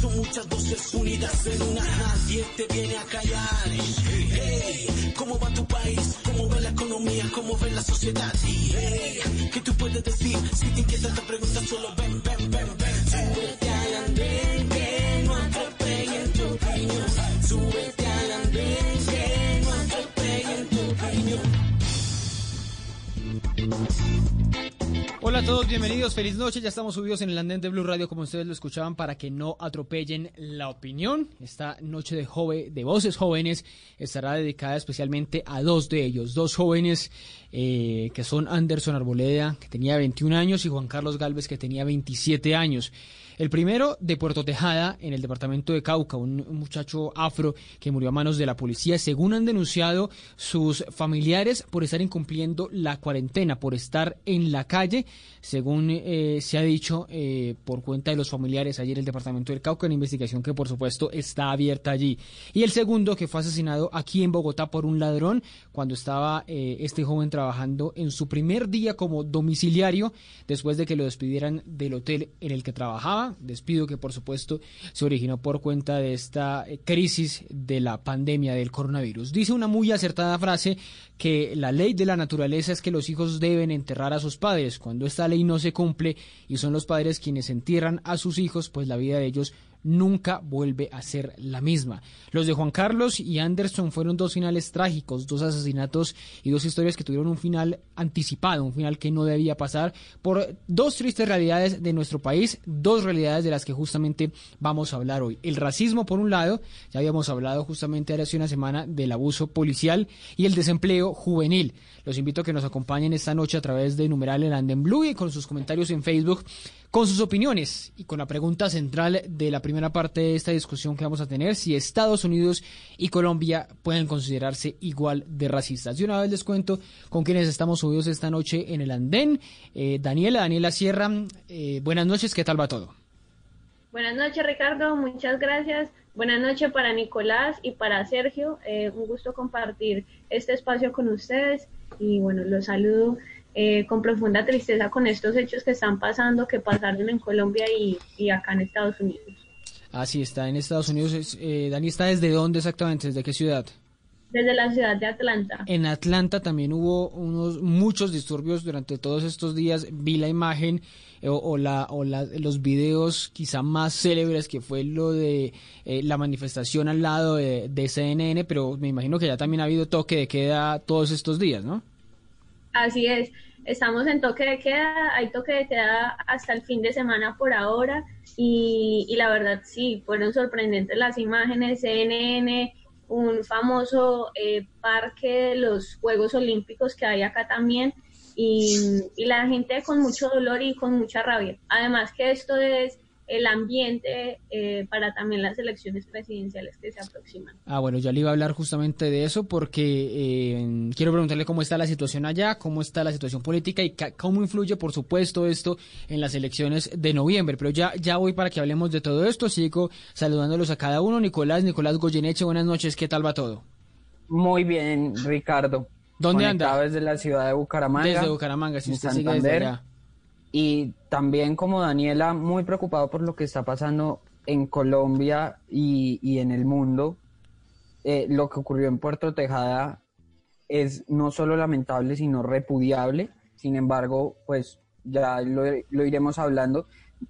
Son muchas voces unidas en una, nadie te viene a callar. Hey, ¿cómo va tu país? ¿Cómo ve la economía? ¿Cómo ve la sociedad? ¿qué tú puedes decir? Si te inquieta te pregunta solo ven, ven, ven, ven. Todos, bienvenidos, feliz noche. Ya estamos subidos en el andén de Blue Radio, como ustedes lo escuchaban, para que no atropellen la opinión. Esta noche de, joven, de voces jóvenes estará dedicada especialmente a dos de ellos, dos jóvenes eh, que son Anderson Arboleda, que tenía 21 años, y Juan Carlos Galvez, que tenía 27 años. El primero de Puerto Tejada, en el departamento de Cauca, un, muchacho afro que murió a manos de la policía, según han denunciado sus familiares por estar incumpliendo la cuarentena, por estar en la calle, según eh, se ha dicho eh, por cuenta de los familiares ayer en el departamento del Cauca, una investigación que por supuesto está abierta allí. Y el segundo que fue asesinado aquí en Bogotá por un ladrón cuando estaba eh, este joven trabajando en su primer día como domiciliario después de que lo despidieran del hotel en el que trabajaba despido que por supuesto se originó por cuenta de esta eh, crisis de la pandemia del coronavirus. Dice una muy acertada frase que la ley de la naturaleza es que los hijos deben enterrar a sus padres. Cuando esta ley no se cumple y son los padres quienes entierran a sus hijos, pues la vida de ellos nunca vuelve a ser la misma. Los de Juan Carlos y Anderson fueron dos finales trágicos, dos asesinatos y dos historias que tuvieron un final anticipado, un final que no debía pasar por dos tristes realidades de nuestro país, dos realidades de las que justamente vamos a hablar hoy. El racismo, por un lado, ya habíamos hablado justamente hace una semana del abuso policial y el desempleo juvenil. Los invito a que nos acompañen esta noche a través de numeral el Anden Blue y con sus comentarios en Facebook con sus opiniones y con la pregunta central de la primera parte de esta discusión que vamos a tener, si Estados Unidos y Colombia pueden considerarse igual de racistas. De una vez les cuento con quienes estamos subidos esta noche en el andén. Eh, Daniela, Daniela Sierra, eh, buenas noches, ¿qué tal va todo? Buenas noches Ricardo, muchas gracias. Buenas noches para Nicolás y para Sergio. Eh, un gusto compartir este espacio con ustedes y bueno, los saludo eh, con profunda tristeza con estos hechos que están pasando, que pasaron en Colombia y, acá en Estados Unidos. Así está, en Estados Unidos. Eh, Dani, ¿está desde dónde exactamente? ¿Desde qué ciudad? Desde la ciudad de Atlanta. En Atlanta también hubo unos muchos disturbios durante todos estos días. Vi la imagen eh, o, la, o los videos quizá más célebres que fue lo de la manifestación al lado de, de CNN, pero me imagino que ya también ha habido toque de queda todos estos días, ¿no? Así es, estamos en toque de queda, hay toque de queda hasta el fin de semana por ahora y, la verdad sí, fueron sorprendentes las imágenes, CNN, un famoso eh, parque de los Juegos Olímpicos que hay acá también y, y la gente con mucho dolor y con mucha rabia. Además que esto es el ambiente eh, para también las elecciones presidenciales que se aproximan. Ah, bueno, ya le iba a hablar justamente de eso porque eh, quiero preguntarle cómo está la situación allá, cómo está la situación política y cómo influye, por supuesto, esto en las elecciones de noviembre. Pero ya, ya voy para que hablemos de todo esto. Sigo saludándolos a cada uno. Nicolás, Nicolás Goyeneche, buenas noches. ¿Qué tal va todo? Muy bien, Ricardo. ¿Dónde anda? Desde la ciudad de Bucaramanga. Desde Bucaramanga, si usted sigue desde allá. Y también como Daniela, muy preocupado por lo que está pasando en Colombia y, en el mundo. Eh, lo que ocurrió en Puerto Tejada es no solo lamentable, sino repudiable. Sin embargo, pues ya lo, iremos hablando.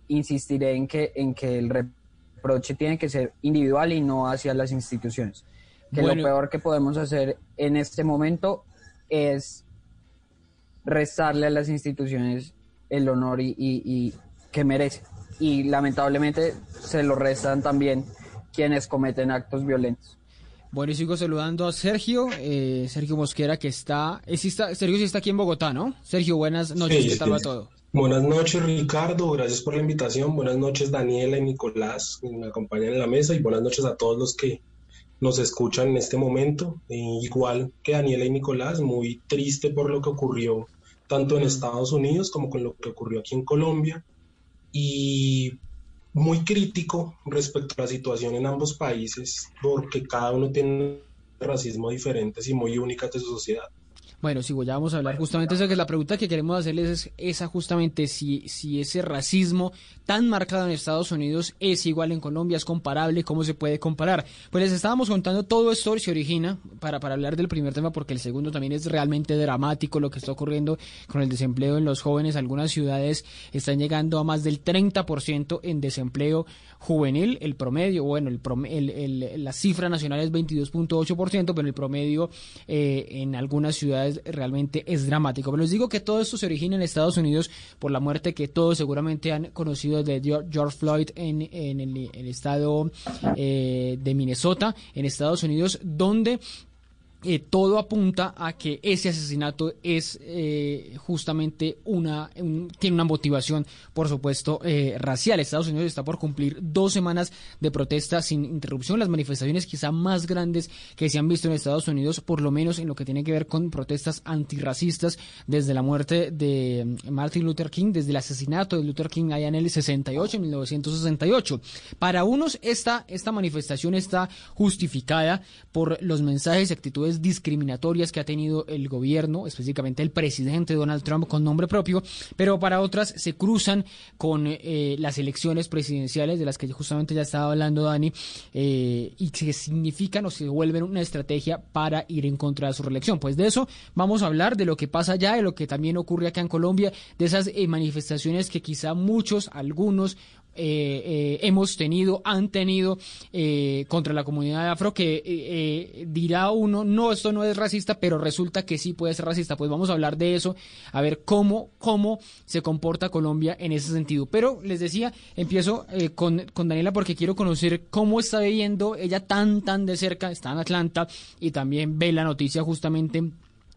Insistiré en que, en que el reproche tiene que ser individual y no hacia las instituciones. Que lo peor que podemos hacer en este momento es restarle a las instituciones el honor y, que merece. Y lamentablemente se lo restan también quienes cometen actos violentos. Bueno, y sigo saludando a Sergio, eh, Sergio Mosquera, que está, eh, Sergio sí está aquí en Bogotá, ¿no? Sergio, buenas noches, ¿qué tal va todo? Buenas noches, Ricardo, gracias por la invitación. Buenas noches, Daniela y Nicolás, que me acompañan en la mesa, y buenas noches a todos los que nos escuchan en este momento. Eh, igual que Daniela y Nicolás, muy triste por lo que ocurrió tanto en Estados Unidos como con lo que ocurrió aquí en Colombia, y muy crítico respecto a la situación en ambos países, porque cada uno tiene racismo diferentes y muy únicas de su sociedad. Bueno, sí, ya vamos a hablar justamente eso, que la pregunta que queremos hacerles es esa justamente, si, si ese racismo tan marcado en Estados Unidos es igual en Colombia, es comparable, cómo se puede comparar. Pues les estábamos contando todo esto se origina, para, para hablar del primer tema, porque el segundo también es realmente dramático lo que está ocurriendo con el desempleo en los jóvenes. Algunas ciudades están llegando a más del 30% en desempleo juvenil, el promedio, bueno, el, el, la cifra nacional es 22.8%, pero el promedio eh, en algunas ciudades realmente es dramático. Pero les digo que todo esto se origina en Estados Unidos por la muerte que todos seguramente han conocido de George Floyd en, el, estado eh, de Minnesota, en Estados Unidos, donde eh, todo apunta a que ese asesinato es eh, justamente una tiene una motivación por supuesto eh, racial. Estados Unidos está por cumplir dos semanas de protesta sin interrupción. Las manifestaciones quizá más grandes que se han visto en Estados Unidos por lo menos en lo que tiene que ver con protestas antirracistas desde la muerte de Martin Luther King desde el asesinato de Luther King allá en el 68 en 1968 para unos esta esta manifestación está justificada por los mensajes y actitudes discriminatorias que ha tenido el gobierno, específicamente el presidente Donald Trump con nombre propio, pero para otras se cruzan con eh, las elecciones presidenciales de las que justamente ya estaba hablando Dani eh, y que significan o se vuelven una estrategia para ir en contra de su reelección. Pues de eso vamos a hablar, de lo que pasa allá, de lo que también ocurre acá en Colombia, de esas eh, manifestaciones que quizá muchos, algunos eh, eh, hemos tenido, han tenido eh, contra la comunidad afro, que dirá uno, no, esto no es racista, pero resulta que sí puede ser racista. Pues vamos a hablar de eso, a ver cómo, cómo se comporta Colombia en ese sentido. Pero les decía, empiezo con, con Daniela porque quiero conocer cómo está viviendo ella tan, tan de cerca, está en Atlanta y también ve la noticia justamente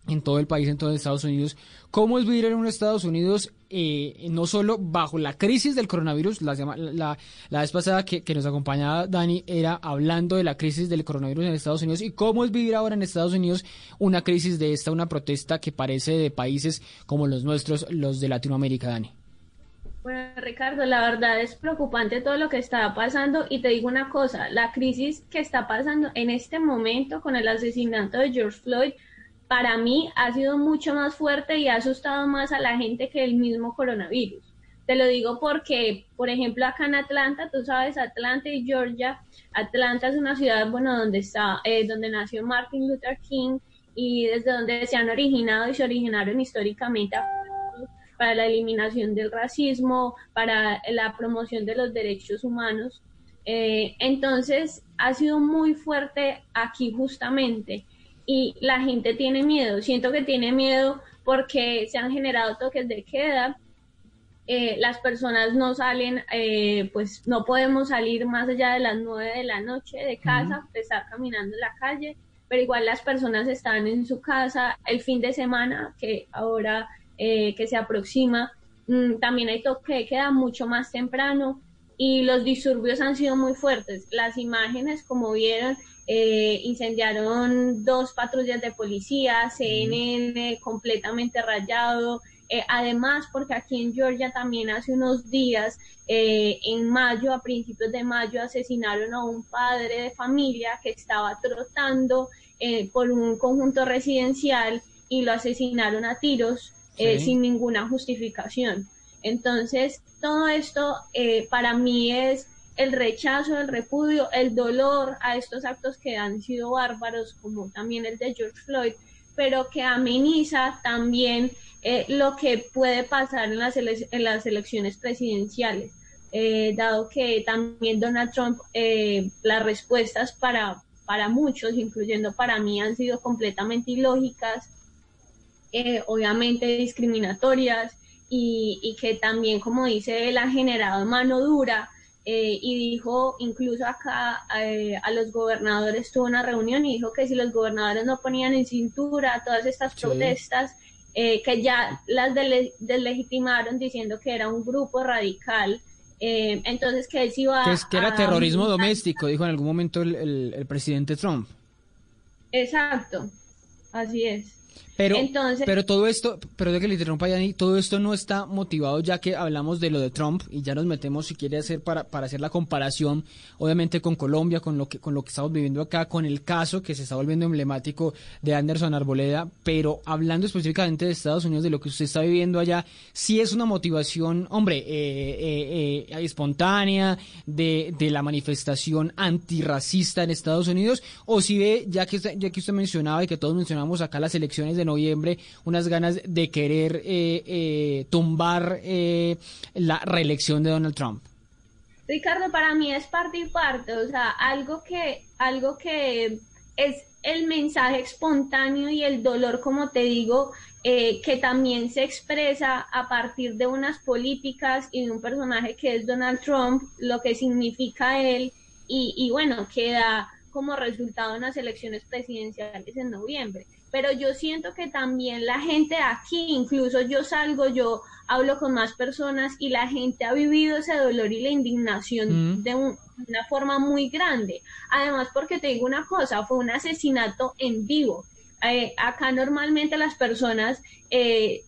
en todo el país, en todo Estados Unidos. ¿Cómo es vivir en un Estados Unidos eh, no solo bajo la crisis del coronavirus? La, la, la vez pasada que, que, nos acompañaba Dani era hablando de la crisis del coronavirus en Estados Unidos y cómo es vivir ahora en Estados Unidos una crisis de esta, una protesta que parece de países como los nuestros, los de Latinoamérica, Dani. Bueno, Ricardo, la verdad es preocupante todo lo que está pasando y te digo una cosa, la crisis que está pasando en este momento con el asesinato de George Floyd para mí ha sido mucho más fuerte y ha asustado más a la gente que el mismo coronavirus. Te lo digo porque, por ejemplo, acá en Atlanta, tú sabes, Atlanta y Georgia, Atlanta es una ciudad, bueno, donde está, eh, donde nació Martin Luther King y desde donde se han originado y se originaron históricamente para la eliminación del racismo, para la promoción de los derechos humanos. Eh, entonces, ha sido muy fuerte aquí justamente y la gente tiene miedo. Siento que tiene miedo porque se han generado toques de queda. Eh, las personas no salen, eh, pues no podemos salir más allá de las nueve de la noche de casa, estar caminando en la calle, pero igual las personas están en su casa el fin de semana, que ahora eh, que se aproxima, mm, también hay toque de queda mucho más temprano y los disturbios han sido muy fuertes. Las imágenes, como vieron, eh, incendiaron dos patrullas de policía, CNN completamente rayado. Eh, además, porque aquí en Georgia también hace unos días, eh, en mayo, a principios de mayo, asesinaron a un padre de familia que estaba trotando por un conjunto residencial y lo asesinaron a tiros sin ninguna justificación. Entonces, todo esto para mí es el rechazo, el repudio, el dolor a estos actos que han sido bárbaros, como también el de George Floyd, pero que ameniza también eh, lo que puede pasar en las, elecciones presidenciales, eh, dado que también Donald Trump, eh, las respuestas para, para muchos, incluyendo para mí, han sido completamente ilógicas, obviamente discriminatorias, y, y que también, como dice él, ha generado mano dura eh, y dijo, incluso acá eh, a los gobernadores tuvo una reunión y dijo que si los gobernadores no ponían en cintura todas estas protestas, eh, que ya las deslegitimaron diciendo que era un grupo radical, entonces que él sí iba que, es, que era terrorismo doméstico, dijo en algún momento el, el, presidente Trump. Exacto, así es. Pero, pero todo esto, pero de que le interrumpa, Yanni, todo esto no está motivado ya que hablamos de lo de Trump y ya nos metemos, si quiere hacer, para, para hacer la comparación, obviamente con Colombia, con lo que con lo que estamos viviendo acá, con el caso que se está volviendo emblemático de Anderson Arboleda, pero hablando específicamente de Estados Unidos, de lo que usted está viviendo allá, sí es una motivación, hombre, eh, eh, eh, espontánea de, de la manifestación antirracista en Estados Unidos, o si ve, ya que, ya que usted mencionaba y que todos mencionamos acá las elecciones de noviembre unas ganas de querer eh, eh, tumbar eh, la reelección de Donald Trump? Ricardo, para mí es parte y parte, o sea, algo que, algo que es el mensaje espontáneo y el dolor, como te digo, que también se expresa a partir de unas políticas y de un personaje que es Donald Trump, lo que significa él, y, y bueno, queda como resultado en las elecciones presidenciales en noviembre pero yo siento que también la gente aquí, incluso yo salgo, yo hablo con más personas y la gente ha vivido ese dolor y la indignación mm. de, una forma muy grande. Además, porque te digo una cosa, fue un asesinato en vivo. Eh, acá normalmente las personas, eh,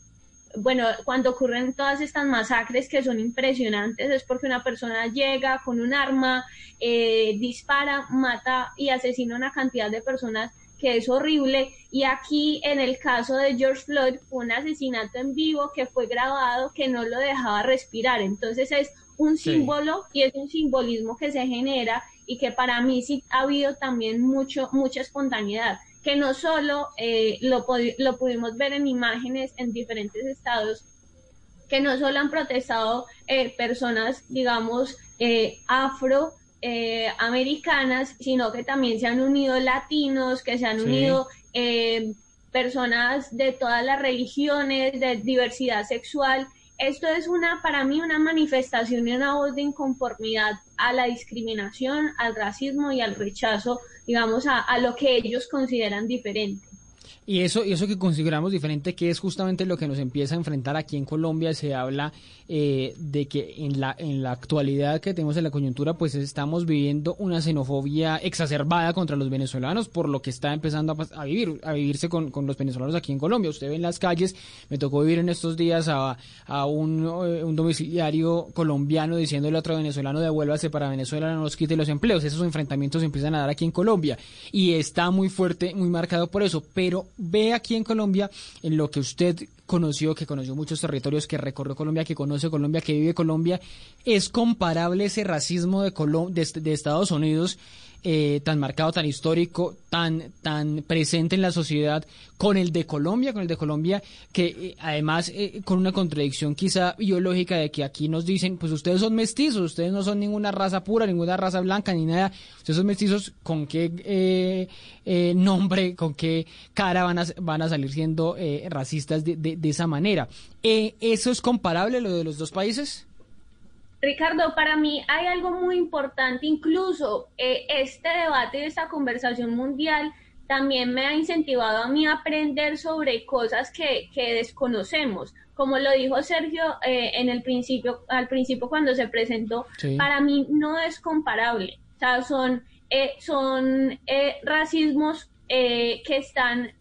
bueno, cuando ocurren todas estas masacres que son impresionantes, es porque una persona llega con un arma, eh, dispara, mata y asesina una cantidad de personas que es horrible. Y aquí en el caso de George Floyd, un asesinato en vivo que fue grabado que no lo dejaba respirar. Entonces es un símbolo y es un simbolismo que se genera y que para mí sí ha habido también mucho, mucha espontaneidad, que no solo eh, lo, lo pudimos ver en imágenes en diferentes estados, que no solo han protestado eh, personas, digamos, eh, afro, eh, americanas, sino que también se han unido latinos, que se han unido eh, personas de todas las religiones, de diversidad sexual. Esto es una, para mí, una manifestación y una voz de inconformidad a la discriminación, al racismo y al rechazo, digamos, a lo que ellos consideran diferente. Y eso, eso que consideramos diferente, que es justamente lo que nos empieza a enfrentar aquí en Colombia, se habla eh, de que en la, en la actualidad que tenemos en la coyuntura, pues estamos viviendo una xenofobia exacerbada contra los venezolanos, por lo que está empezando a, vivir, a vivirse con, con, los venezolanos aquí en Colombia. Usted ve en las calles, me tocó vivir en estos días a, a un, eh, un, domiciliario colombiano diciéndole a otro venezolano, devuélvase para Venezuela, no nos quite los empleos. Esos enfrentamientos se empiezan a dar aquí en Colombia. Y está muy fuerte, muy marcado por eso, pero ve aquí en Colombia, en lo que usted conoció, que conoció muchos territorios, que recorrió Colombia, que conoce Colombia, que vive Colombia, ¿es comparable ese racismo de, de Estados Unidos eh, tan marcado, tan histórico, tan, tan presente en la sociedad con el de Colombia, con el de Colombia, que eh, además eh, con una contradicción quizá biológica de que aquí nos dicen, pues ustedes son mestizos, ustedes no son ninguna raza pura, ninguna raza blanca, ni nada, ustedes son mestizos, ¿con qué nombre, con qué cara van a, van a salir siendo racistas de, de, de, esa manera? ¿Eso es comparable lo de los dos países? Ricardo, para mí hay algo muy importante, incluso eh, este debate y esta conversación mundial también me ha incentivado a mí a aprender sobre cosas que, desconocemos. Como lo dijo Sergio eh, en el principio, al principio cuando se presentó, para mí no es comparable. O sea, son, eh, son racismos que están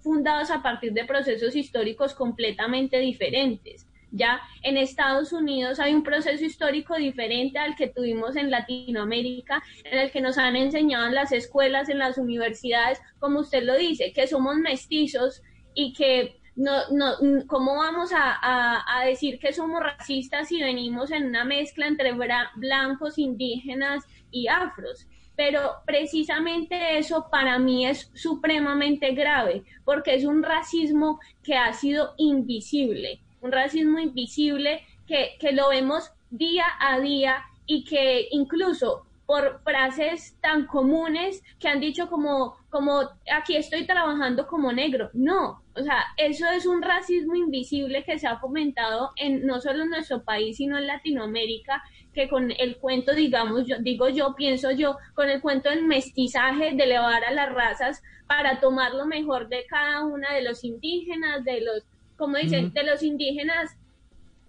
fundados a partir de procesos históricos completamente diferentes. Ya en Estados Unidos hay un proceso histórico diferente al que tuvimos en Latinoamérica, en el que nos han enseñado en las escuelas, en las universidades, como usted lo dice, que somos mestizos y que no, no, ¿cómo vamos a, a, decir que somos racistas si venimos en una mezcla entre blancos, indígenas y afros? Pero precisamente eso para mí es supremamente grave, porque es un racismo que ha sido invisible un racismo invisible que, que lo vemos día a día y que incluso por frases tan comunes que han dicho como, como aquí estoy trabajando como negro. No, o sea, eso es un racismo invisible que se ha fomentado en no solo en nuestro país, sino en Latinoamérica, que con el cuento, digamos, yo digo yo, pienso yo, con el cuento del mestizaje, de elevar a las razas para tomar lo mejor de cada una de los indígenas, de los como dicen, de los indígenas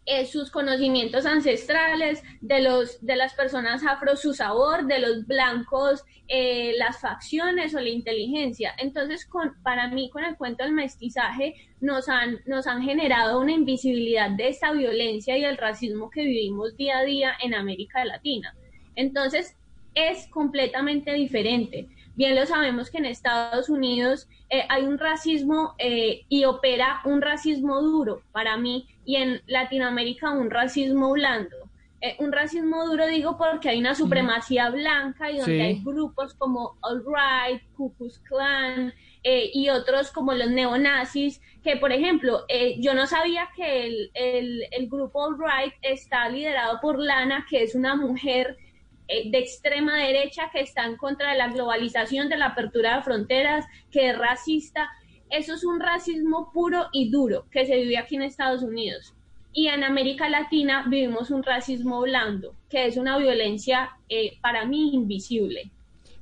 eh, sus conocimientos ancestrales, de, los, de las personas afro su sabor, de los blancos eh, las facciones o la inteligencia. Entonces, con, para mí, con el cuento del mestizaje, nos han, nos han generado una invisibilidad de esta violencia y el racismo que vivimos día a día en América Latina. Entonces, es completamente diferente. Bien lo sabemos que en Estados Unidos eh, hay un racismo eh, y opera un racismo duro para mí y en Latinoamérica un racismo blando. Eh, un racismo duro digo porque hay una supremacía blanca y donde hay grupos como All Right, Ku Klux Klan y otros como los neonazis que por ejemplo yo no sabía que el, el, el grupo All Right está liderado por Lana que es una mujer eh, de extrema derecha que está en contra de la globalización, de la apertura de fronteras, que es racista. Eso es un racismo puro y duro que se vive aquí en Estados Unidos. Y en América Latina vivimos un racismo blando, que es una violencia eh, para mí invisible.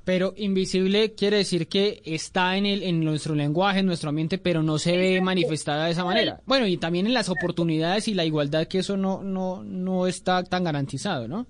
Pero invisible quiere decir que está en, el, en nuestro lenguaje, en nuestro ambiente, pero no se ve manifestada de esa manera. Bueno, y también en las oportunidades y la igualdad, que eso no, no, no está tan garantizado, ¿no?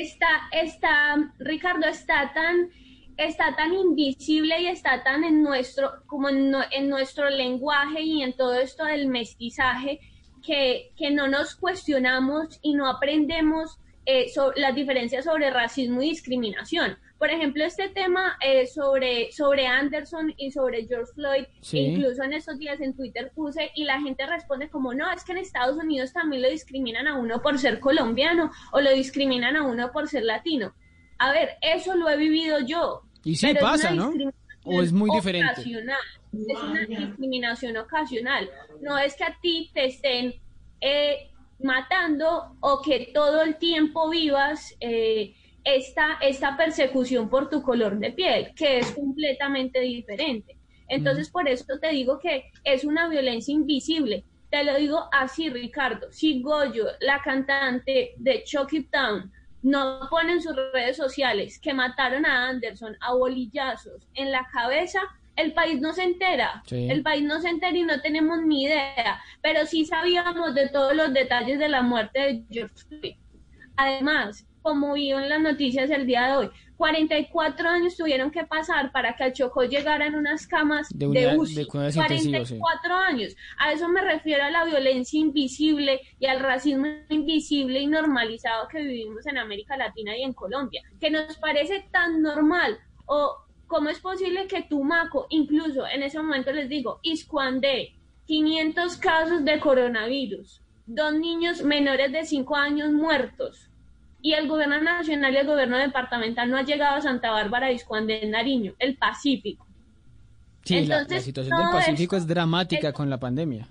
Está, está, Ricardo, está tan, está tan invisible y está tan en nuestro, como en, nuestro lenguaje y en todo esto del mestizaje que, que no nos cuestionamos y no aprendemos eh, las diferencias sobre racismo y discriminación. Por ejemplo, este tema eh, sobre, sobre Anderson y sobre George Floyd, incluso en estos días en Twitter puse y la gente responde como, no, es que en Estados Unidos también lo discriminan a uno por ser colombiano o lo discriminan a uno por ser latino. A ver, eso lo he vivido yo. Y sí pasa, ¿no? O es muy diferente. Es una discriminación ocasional. No es que a ti te estén eh, matando o que todo el tiempo vivas... Eh, esta, esta persecución por tu color de piel, que es completamente diferente. Entonces, por eso te digo que es una violencia invisible. Te lo digo así, Ricardo. Si Goyo, la cantante de Chuck It Down, no pone en sus redes sociales que mataron a Anderson a bolillazos en la cabeza, el país no se entera. El país no se entera y no tenemos ni idea. Pero sí sabíamos de todos los detalles de la muerte de George Floyd. Además, como vio en las noticias el día de hoy. 44 años tuvieron que pasar para que a Chocó llegaran unas camas de, de UCI. 44 años. A eso me refiero a la violencia invisible y al racismo invisible y normalizado que vivimos en América Latina y en Colombia, que nos parece tan normal. O cómo es posible que Tumaco, incluso en ese momento les digo, Iscuandé, 500 casos de coronavirus, dos niños menores de 5 años muertos y el gobierno nacional y el gobierno departamental no ha llegado a Santa Bárbara, Iscuandé, Nariño, el Pacífico. Sí, la, situación del Pacífico es dramática con la pandemia.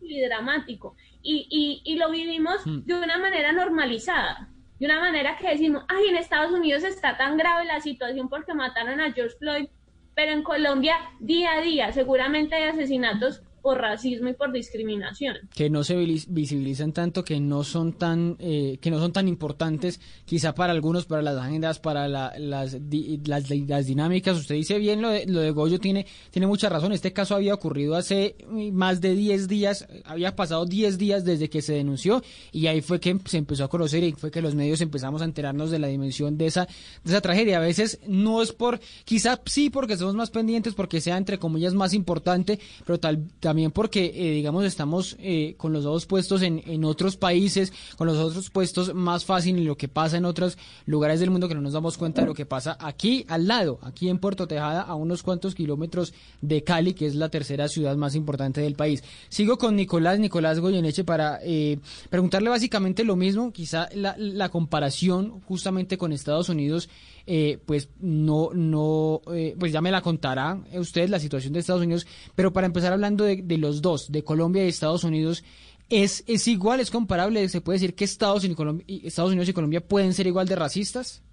Y dramático. Y, y, lo vivimos mm. de una manera normalizada. De una manera que decimos, ay, en Estados Unidos está tan grave la situación porque mataron a George Floyd, pero en Colombia día a día seguramente hay asesinatos por racismo y por discriminación. Que no se visibilizan tanto, que no son tan, eh, que no son tan importantes, quizá para algunos, para las agendas, para las, las, las, dinámicas. Usted dice bien, lo de, lo de Goyo tiene, tiene mucha razón. Este caso había ocurrido hace más de 10 días, había pasado 10 días desde que se denunció y ahí fue que se empezó a conocer y fue que los medios empezamos a enterarnos de la dimensión de esa, de esa tragedia. A veces no es por, quizá sí porque somos más pendientes, porque sea entre comillas más importante, pero tal, también también porque, eh, digamos, estamos eh, con los ojos puestos en, en, otros países, con los otros puestos más fácil en lo que pasa en otros lugares del mundo que no nos damos cuenta de lo que pasa aquí al lado, aquí en Puerto Tejada, a unos cuantos kilómetros de Cali, que es la tercera ciudad más importante del país. Sigo con Nicolás, Nicolás Goyeneche, para eh, preguntarle básicamente lo mismo, quizá la, la comparación justamente con Estados Unidos eh, pues no, no, eh, pues ya me la contará usted la situación de Estados Unidos, pero para empezar hablando de, los dos, de Colombia y Estados Unidos, ¿es, es igual, es comparable? ¿Se puede decir que Estados, Unidos y Colombia pueden ser igual de racistas?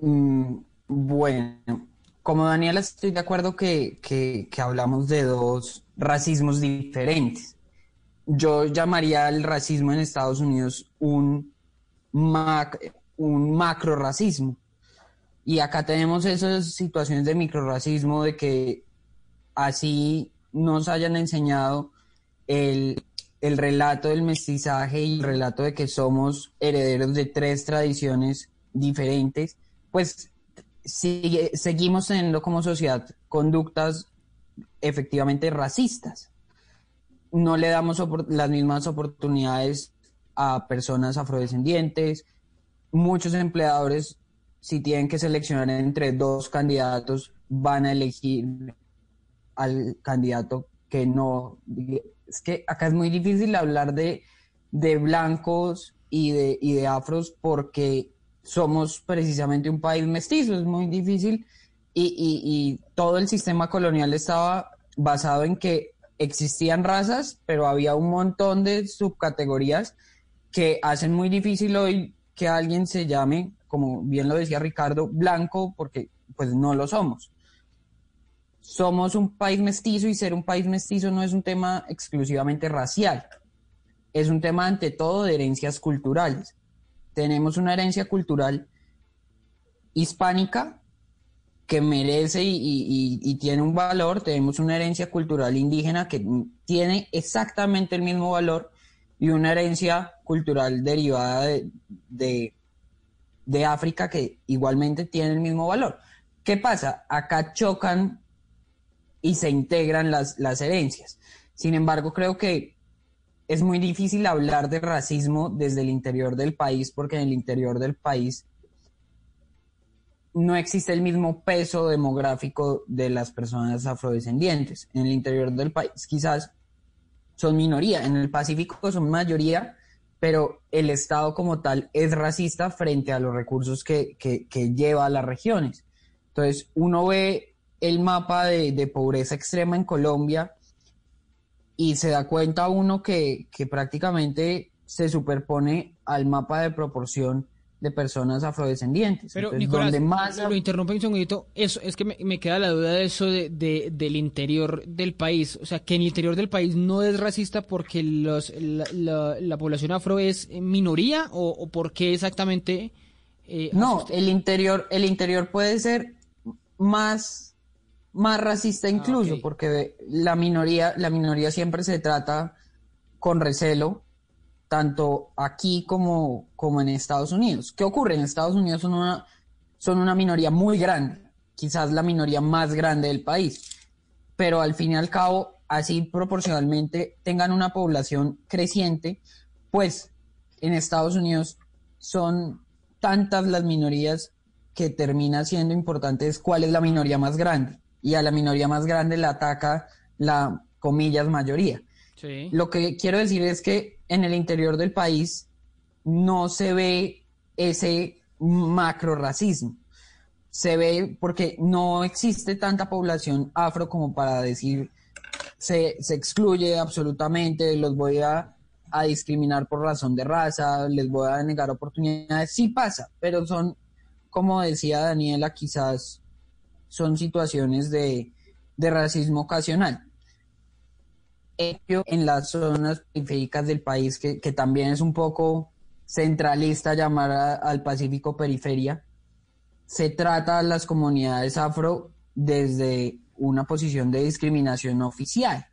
Mm, bueno, como Daniela estoy de acuerdo que, que, hablamos de dos racismos diferentes. Yo llamaría al racismo en Estados Unidos un, un macro racismo y acá tenemos esas situaciones de microracismo, de que así nos hayan enseñado el, el relato del mestizaje y el relato de que somos herederos de tres tradiciones diferentes, pues sigue, seguimos teniendo como sociedad conductas efectivamente racistas. No le damos las mismas oportunidades a personas afrodescendientes. Muchos empleadores, si tienen que seleccionar entre dos candidatos, van a elegir al candidato que no... Es que acá es muy difícil hablar de, de blancos y de, y de afros porque somos precisamente un país mestizo, es muy difícil. Y, y, todo el sistema colonial estaba basado en que existían razas, pero había un montón de subcategorías que hacen muy difícil hoy que alguien se llame, como bien lo decía Ricardo, blanco, porque pues no lo somos. Somos un país mestizo y ser un país mestizo no es un tema exclusivamente racial, es un tema ante todo de herencias culturales. Tenemos una herencia cultural hispánica que merece y, tiene un valor, tenemos una herencia cultural indígena que tiene exactamente el mismo valor y una herencia cultural derivada de, de, África que igualmente tiene el mismo valor. ¿Qué pasa? Acá chocan y se integran las, las herencias. Sin embargo, creo que es muy difícil hablar de racismo desde el interior del país porque en el interior del país no existe el mismo peso demográfico de las personas afrodescendientes. En el interior del país quizás son minoría, en el Pacífico son mayoría, pero el Estado como tal es racista frente a los recursos que, lleva a las regiones. Entonces, uno ve el mapa de, de pobreza extrema en Colombia y se da cuenta uno que, prácticamente se superpone al mapa de proporción de personas afrodescendientes. Pero Nicolás, más... lo interrumpo un segundito, eso, es que me, queda la duda de eso de, del interior del país, o sea, que en el interior del país no es racista porque los, la, población afro es minoría o, o por qué exactamente... Eh, no, el interior, el interior puede ser más más racista ah, incluso, porque la minoría, la minoría siempre se trata con recelo, tanto aquí como, como en Estados Unidos. ¿Qué ocurre? En Estados Unidos son una, son una minoría muy grande, quizás la minoría más grande del país, pero al fin y al cabo, así proporcionalmente tengan una población creciente, pues en Estados Unidos son tantas las minorías que termina siendo importante cuál es la minoría más grande y a la minoría más grande la ataca la, comillas, mayoría. Lo que quiero decir es que en el interior del país no se ve ese macro racismo. Se ve porque no existe tanta población afro como para decir se, se excluye absolutamente, los voy a, a discriminar por razón de raza, les voy a negar oportunidades. Sí pasa, pero son, como decía Daniela, quizás son situaciones de, racismo ocasional. En las zonas periféricas del país, que, también es un poco centralista llamar al Pacífico periferia, se trata a las comunidades afro desde una posición de discriminación oficial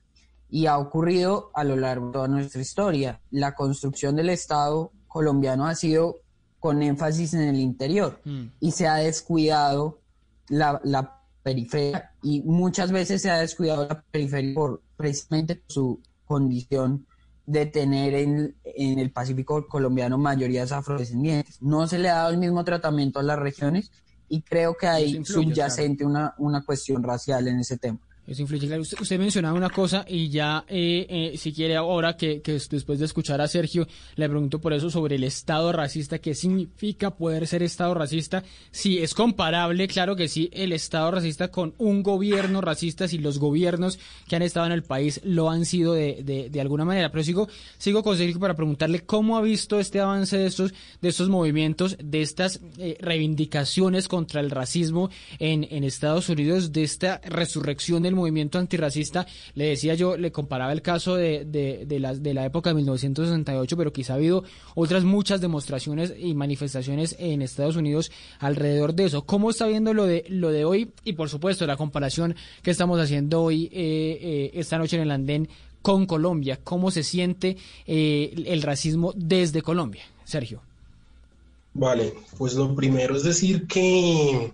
y ha ocurrido a lo largo de toda nuestra historia. La construcción del Estado colombiano ha sido con énfasis en el interior mm. y se ha descuidado la, periferia y muchas veces se ha descuidado la periferia por precisamente su condición de tener en, en, el Pacífico colombiano mayorías afrodescendientes. No se le ha dado el mismo tratamiento a las regiones y creo que hay subyacente una, una cuestión racial en ese tema. Claro, usted, mencionaba una cosa y ya, eh, eh, si quiere ahora, que, que, después de escuchar a Sergio, le pregunto por eso sobre el Estado racista. ¿Qué significa poder ser Estado racista? Si es comparable, claro que sí, el Estado racista con un gobierno racista, si los gobiernos que han estado en el país lo han sido de, de, de alguna manera. Pero sigo, sigo con Sergio para preguntarle cómo ha visto este avance de estos, de estos movimientos, de estas eh, reivindicaciones contra el racismo en, en Estados Unidos, de esta resurrección del movimiento antirracista, le decía yo, le comparaba el caso de, de, la, de la época de 1968, pero quizá ha habido otras muchas demostraciones y manifestaciones en Estados Unidos alrededor de eso. ¿Cómo está viendo lo de, lo de hoy? Y por supuesto, la comparación que estamos haciendo hoy, eh, eh, esta noche en el andén, con Colombia. ¿Cómo se siente eh, el racismo desde Colombia? Sergio. Vale, pues lo primero es decir que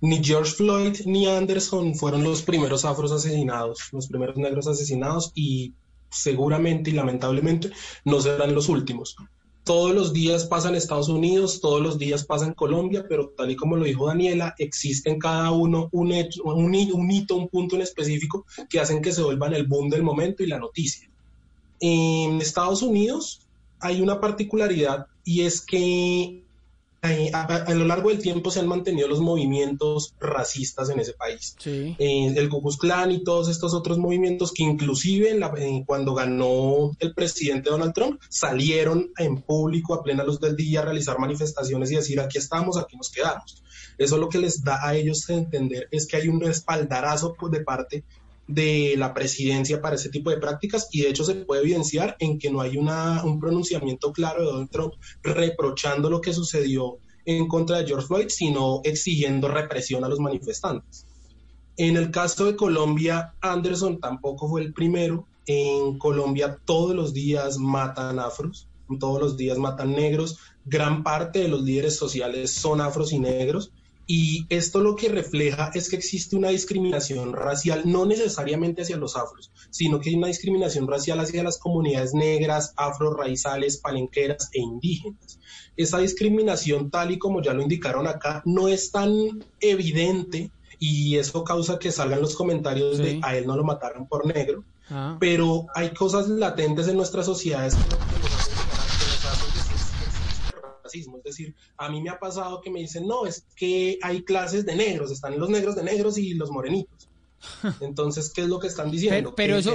ni George Floyd ni Anderson fueron los primeros afros asesinados, los primeros negros asesinados y seguramente y lamentablemente no serán los últimos. Todos los días pasa en Estados Unidos, todos los días pasa en Colombia, pero tal y como lo dijo Daniela, existe en cada uno un, un, un hito, un punto en específico que hacen que se vuelvan el boom del momento y la noticia. En Estados Unidos hay una particularidad y es que a, lo largo del tiempo se han mantenido los movimientos racistas en ese país. Eh, el Ku Klux Klan y todos estos otros movimientos que inclusive cuando ganó el presidente Donald Trump salieron en público a plena luz del día a realizar manifestaciones y decir aquí estamos, aquí nos quedamos. Eso lo que les da a ellos a entender es que hay un respaldarazo de parte de la presidencia para ese tipo de prácticas y de hecho se puede evidenciar en que no hay una, un pronunciamiento claro de Donald Trump reprochando lo que sucedió en contra de George Floyd, sino exigiendo represión a los manifestantes. En el caso de Colombia, Anderson tampoco fue el primero. En Colombia todos los días matan afros, todos los días matan negros. Gran parte de los líderes sociales son afros y negros y esto lo que refleja es que existe una discriminación racial, no necesariamente hacia los afros, sino que hay una discriminación racial hacia las comunidades negras, afro, raizales, palenqueras e indígenas. Esa discriminación, tal y como ya lo indicaron acá, no es tan evidente y eso causa que salgan los comentarios de a él no lo mataron por negro, ah. pero hay cosas latentes en nuestras sociedades es decir, a mí me ha pasado que me dicen, no, es que hay clases de negros, están los negros de negros y los morenitos. Entonces, ¿qué es lo que están diciendo? Pero, eso...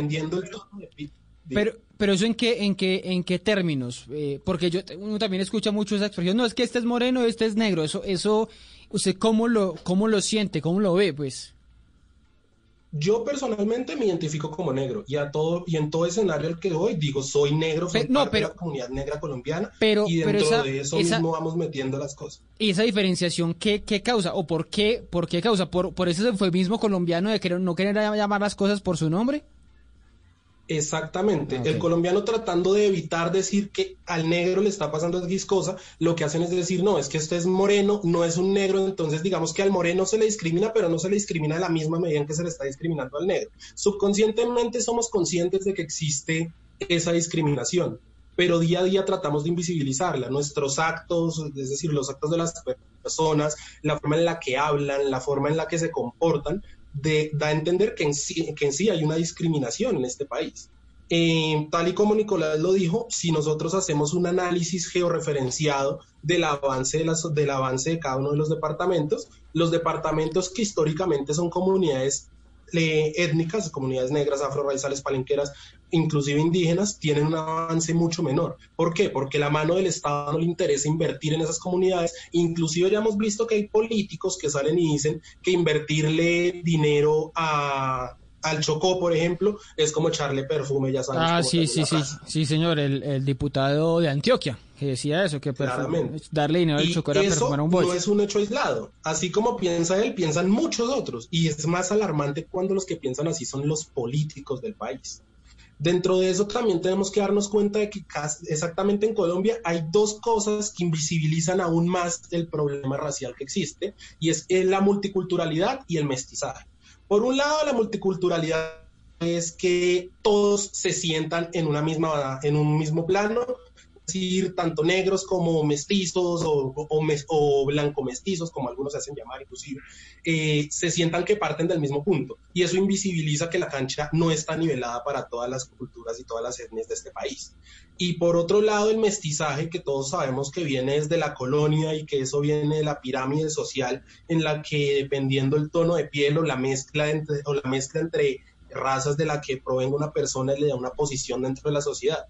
pero, pero eso en qué, en qué, en qué términos, eh, porque yo uno también escucha mucho esa expresión, no es que este es moreno, este es negro, eso, eso, usted cómo lo, cómo lo siente, cómo lo ve, pues. Yo personalmente me identifico como negro y a todo y en todo escenario al que doy digo soy negro, soy no, pero, de la comunidad negra colombiana pero, y dentro de eso mismo vamos metiendo las cosas. ¿Y esa diferenciación qué, qué causa o por qué por qué causa por por ese eufemismo colombiano de que no querer llamar las cosas por su nombre? Exactamente. El colombiano tratando de evitar decir que al negro le está pasando X cosa, lo que hacen es decir, no, es que este es moreno, no es un negro, entonces digamos que al moreno se le discrimina, pero no se le discrimina de la misma medida en que se le está discriminando al negro. Subconscientemente somos conscientes de que existe esa discriminación, pero día a día tratamos de invisibilizarla. Nuestros actos, es decir, los actos de las personas, la forma en la que hablan, la forma en la que se comportan, da a entender que en, sí, que en sí hay una discriminación en este país. Eh, tal y como Nicolás lo dijo, si nosotros hacemos un análisis georreferenciado del avance de, las, del avance de cada uno de los departamentos, los departamentos que históricamente son comunidades étnicas, comunidades negras, afro-raizales, palenqueras, inclusive indígenas, tienen un avance mucho menor. ¿Por qué? Porque la mano del Estado no le interesa invertir en esas comunidades. Inclusive ya hemos visto que hay políticos que salen y dicen que invertirle dinero a, al Chocó, por ejemplo, es como echarle perfume, ya sabes. Ah, sí, sí, sí, sí, señor, el, el, diputado de Antioquia que decía eso, que darle dinero al Chocó era perfumar un bolso. no es un hecho aislado. Así como piensa él, piensan muchos otros. Y es más alarmante cuando los que piensan así son los políticos del país. Dentro de eso también tenemos que darnos cuenta de que exactamente en Colombia hay dos cosas que invisibilizan aún más el problema racial que existe, y es la multiculturalidad y el mestizaje. Por un lado, la multiculturalidad es que todos se sientan en una misma en un mismo plano decir, tanto negros como mestizos o, blanco mestizos, como algunos se hacen llamar inclusive, eh, se sientan que parten del mismo punto. Y eso invisibiliza que la cancha no está nivelada para todas las culturas y todas las etnias de este país. Y por otro lado, el mestizaje, que todos sabemos que viene desde la colonia y que eso viene de la pirámide social, en la que dependiendo el tono de piel o la mezcla entre, o la mezcla entre razas de la que provenga una persona le da una posición dentro de la sociedad.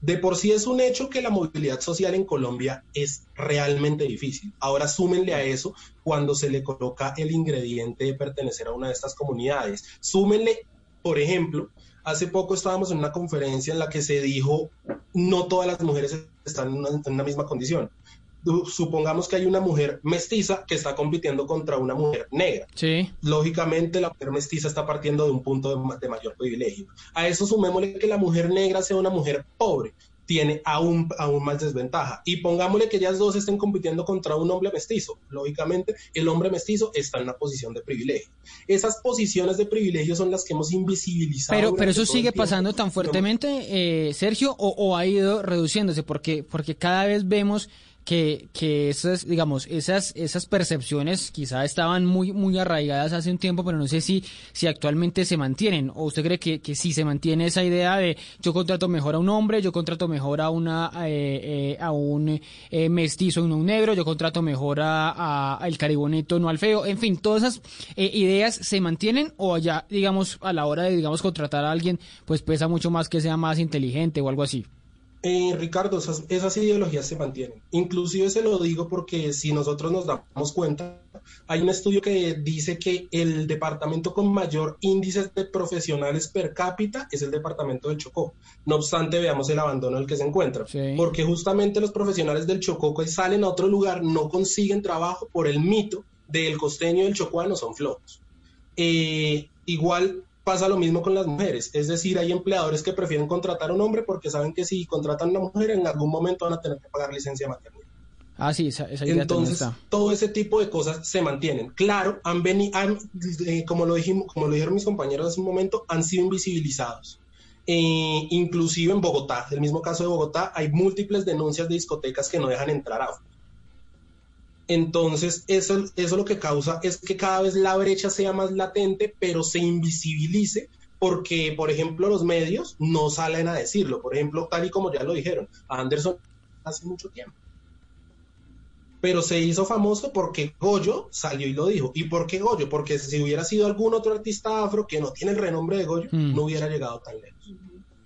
De por sí es un hecho que la movilidad social en Colombia es realmente difícil. Ahora súmenle a eso cuando se le coloca el ingrediente de pertenecer a una de estas comunidades. Súmenle, por ejemplo, hace poco estábamos en una conferencia en la que se dijo no todas las mujeres están en una, misma condición. supongamos que hay una mujer mestiza que está compitiendo contra una mujer negra. Sí. Lógicamente la mujer mestiza está partiendo de un punto de, de mayor privilegio. A eso sumémosle que la mujer negra sea una mujer pobre tiene aún, aún más desventaja. Y pongámosle que ellas dos estén compitiendo contra un hombre mestizo. Lógicamente, el hombre mestizo está en una posición de privilegio. Esas posiciones de privilegio son las que hemos invisibilizado. Pero, pero eso sigue pasando tan fuertemente, eh, Sergio, o, o, ha ido reduciéndose, porque, porque cada vez vemos que, que esas, digamos, esas, esas percepciones quizá estaban muy, muy arraigadas hace un tiempo, pero no sé si, si actualmente se mantienen. ¿O usted cree que, que sí se mantiene esa idea de yo contrato mejor a un hombre, yo contrato mejor a una eh, eh, a un eh, mestizo y no un negro, yo contrato mejor a, a, el caribonito, no al feo? En fin, todas esas eh, ideas se mantienen o ya, digamos, a la hora de, digamos, contratar a alguien, pues pesa mucho más que sea más inteligente o algo así. Eh, Ricardo, esas, esas, ideologías se mantienen. Inclusive se lo digo porque si nosotros nos damos cuenta, hay un estudio que dice que el departamento con mayor índice de profesionales per cápita es el departamento del Chocó. No obstante, veamos el abandono en el que se encuentra. Sí. Porque justamente los profesionales del Chocó que salen a otro lugar no consiguen trabajo por el mito del costeño y el chocuano son flojos. Eh, igual pasa lo mismo con las mujeres, es decir, hay empleadores que prefieren contratar a un hombre porque saben que si contratan a una mujer en algún momento van a tener que pagar licencia maternidad. Ah, sí, esa, esa idea Entonces, está. todo ese tipo de cosas se mantienen. Claro, han venido, eh, como, lo dijimos, como lo dijeron mis compañeros hace un momento, han sido invisibilizados. Eh, inclusive en Bogotá, el mismo caso de Bogotá, hay múltiples denuncias de discotecas que no dejan entrar a entonces, eso, eso lo que causa es que cada vez la brecha sea más latente, pero se invisibilice porque, por ejemplo, los medios no salen a decirlo. Por ejemplo, tal y como ya lo dijeron, Anderson hace mucho tiempo. Pero se hizo famoso porque Goyo salió y lo dijo. ¿Y por qué Goyo? Porque si hubiera sido algún otro artista afro que no tiene el renombre de Goyo, mm. no hubiera llegado tan lejos.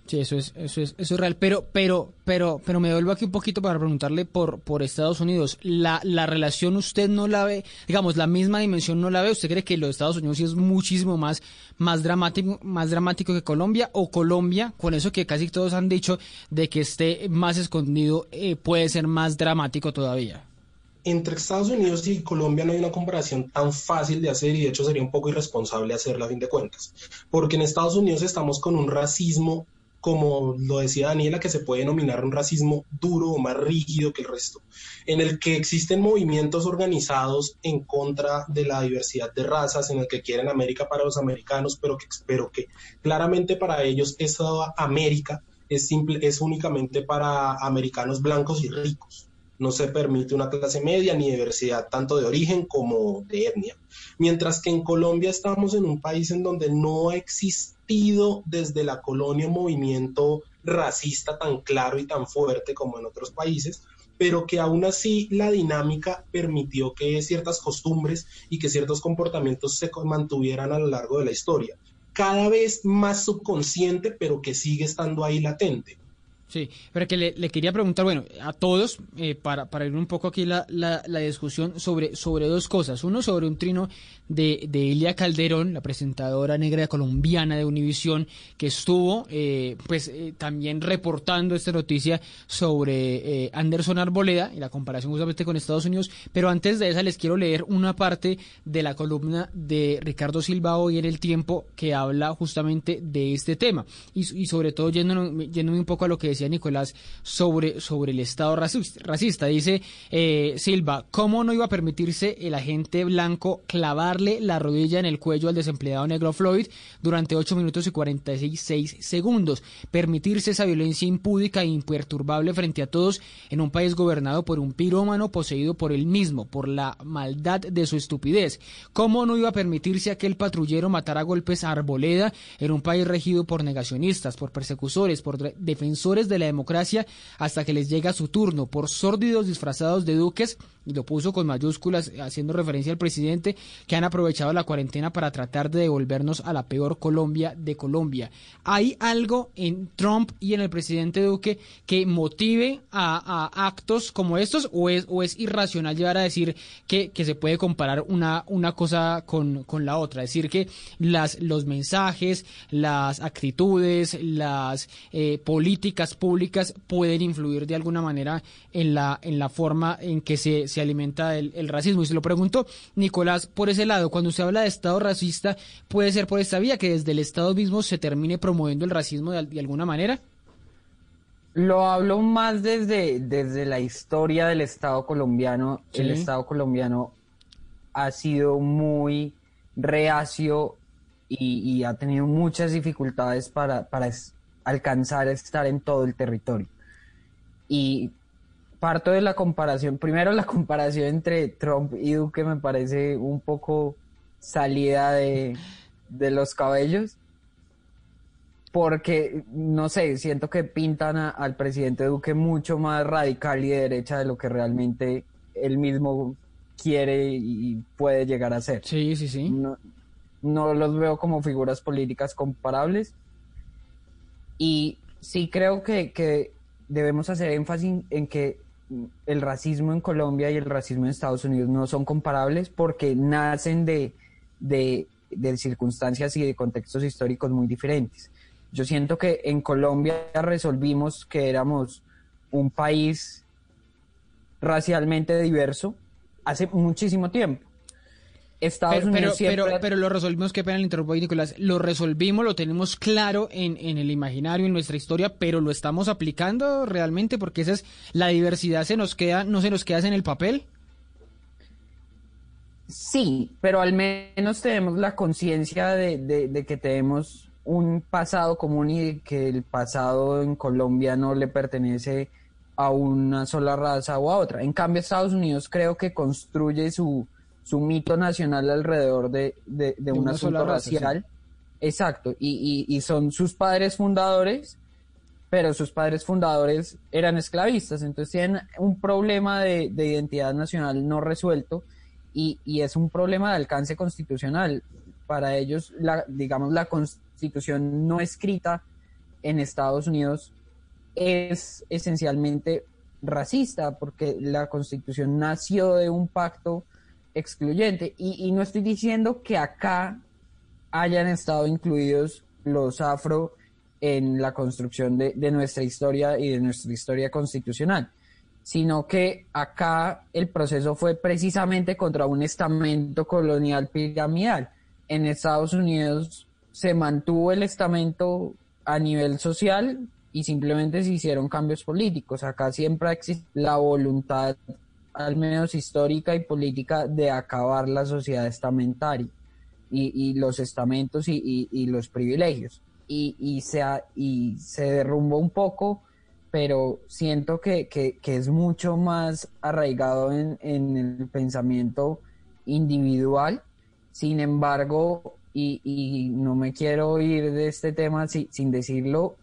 Sí, eso es, eso es, eso es real. Pero, pero, pero, pero me vuelvo aquí un poquito para preguntarle por, por Estados Unidos. La, la relación usted no la ve, digamos, la misma dimensión no la ve. ¿Usted cree que los Estados Unidos sí es muchísimo más, más dramático, más dramático que Colombia? O Colombia, con eso que casi todos han dicho de que esté más escondido, eh, puede ser más dramático todavía? entre Estados Unidos y Colombia no hay una comparación tan fácil de hacer y de hecho sería un poco irresponsable hacerla a fin de cuentas, porque en Estados Unidos estamos con un racismo como lo decía Daniela, que se puede denominar un racismo duro o más rígido que el resto, en el que existen movimientos organizados en contra de la diversidad de razas, en el que quieren América para los americanos, pero que, pero que claramente para ellos esa América es, simple, es únicamente para americanos blancos y ricos. No se permite una clase media ni diversidad tanto de origen como de etnia. Mientras que en Colombia estamos en un país en donde no existe desde la colonia un movimiento racista tan claro y tan fuerte como en otros países, pero que aún así la dinámica permitió que ciertas costumbres y que ciertos comportamientos se mantuvieran a lo largo de la historia. Cada vez más subconsciente, pero que sigue estando ahí latente. Sí, pero que le, quería preguntar, bueno, a todos, eh, para, para ir un poco aquí la, la, la, discusión sobre, sobre dos cosas. Uno, sobre un trino de, de Ilia Calderón, la presentadora negra colombiana de Univisión, que estuvo eh, pues eh, también reportando esta noticia sobre eh, Anderson Arboleda y la comparación justamente con Estados Unidos. Pero antes de esa les quiero leer una parte de la columna de Ricardo Silva hoy en El Tiempo que habla justamente de este tema. Y, sobre todo yéndome, yéndome un poco a lo que decía Nicolás sobre, sobre el Estado racista. Dice eh, Silva, ¿cómo no iba a permitirse el agente blanco la rodilla en el cuello al desempleado negro Floyd durante 8 minutos y 46 segundos? Permitirse esa violencia impúdica e imperturbable frente a todos en un país gobernado por un pirómano poseído por él mismo, por la maldad de su estupidez. ¿Cómo no iba a permitirse aquel patrullero matar a golpes a Arboleda en un país regido por negacionistas, por persecutores, por defensores de la democracia hasta que les llega su turno por sórdidos disfrazados de duques lo puso con mayúsculas haciendo referencia al presidente, que han aprovechado la cuarentena para tratar de devolvernos a la peor Colombia de Colombia. ¿Hay algo en Trump y en el presidente Duque que motive a, actos como estos o es, o es irracional llegar a decir que, que se puede comparar una, una cosa con, con la otra? Es decir, que las, los mensajes, las actitudes, las eh, políticas públicas pueden influir de alguna manera en la, en la forma en que se alimenta el, racismo. Y se lo pregunto, Nicolás, por ese lado, cuando usted habla de Estado racista, ¿puede ser por esta vía que desde el Estado mismo se termine promoviendo el racismo de, alguna manera? Lo hablo más desde, desde la historia del Estado colombiano. El Estado colombiano ha sido muy reacio y, ha tenido muchas dificultades para, para alcanzar a estar en todo el territorio. Y parto de la comparación, primero la comparación entre Trump y Duque me parece un poco salida de, los cabellos, porque, no sé, siento que pintan al presidente Duque mucho más radical y de derecha de lo que realmente él mismo quiere y puede llegar a ser. Sí, sí, sí. No, no los veo como figuras políticas comparables. Y sí creo que, que debemos hacer énfasis en que el racismo en Colombia y el racismo en Estados Unidos no son comparables porque nacen de, de, circunstancias y de contextos históricos muy diferentes. Yo siento que en Colombia resolvimos que éramos un país racialmente diverso hace muchísimo tiempo. Estados pero, pero, pero, lo resolvimos, qué pena el interrumpo Nicolás, lo resolvimos, lo tenemos claro en, en el imaginario, en nuestra historia, pero lo estamos aplicando realmente porque esa es la diversidad se nos queda, no se nos queda en el papel. Sí, pero al menos tenemos la conciencia de, de, que tenemos un pasado común y que el pasado en Colombia no le pertenece a una sola raza o a otra. En cambio, Estados Unidos creo que construye su, su mito nacional alrededor de, de, un asunto racial. Exacto, y, y, son sus padres fundadores, pero sus padres fundadores eran esclavistas, entonces tienen un problema de, identidad nacional no resuelto y, y, es un problema de alcance constitucional. Para ellos, la, digamos, la constitución no escrita en Estados Unidos es esencialmente racista, porque la constitución nació de un pacto excluyente. Y, no estoy diciendo que acá hayan estado incluidos los afro en la construcción de, nuestra historia y de nuestra historia constitucional, sino que acá el proceso fue precisamente contra un estamento colonial piramidal. En Estados Unidos se mantuvo el estamento a nivel social y simplemente se hicieron cambios políticos. Acá siempre existe la voluntad al menos histórica y política, de acabar la sociedad estamentaria y, los estamentos y, los privilegios. Y, se, y se derrumbó un poco, pero siento que, es mucho más arraigado en, el pensamiento individual. Sin embargo, y, no me quiero ir de este tema sin decirlo,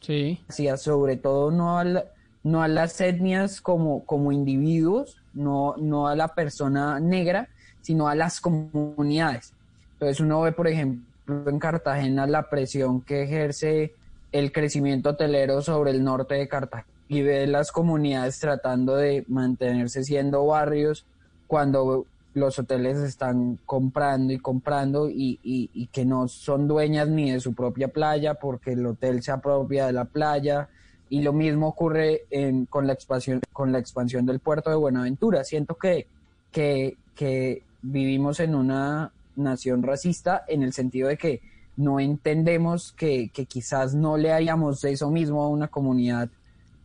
sí. sobre todo no al, no a las etnias como, como individuos, no, no a la persona negra, sino a las comunidades. Entonces uno ve, por ejemplo, en Cartagena la presión que ejerce el crecimiento hotelero sobre el norte de Cartagena y ve las comunidades tratando de mantenerse siendo barrios cuando los hoteles están comprando y comprando y, y, que no son dueñas ni de su propia playa porque el hotel se apropia de la playa y lo mismo ocurre con, la expansión, con la expansión del puerto de Buenaventura. Siento que, que, que vivimos en una nación racista en el sentido de que no entendemos que, que quizás no le hayamos eso mismo a una comunidad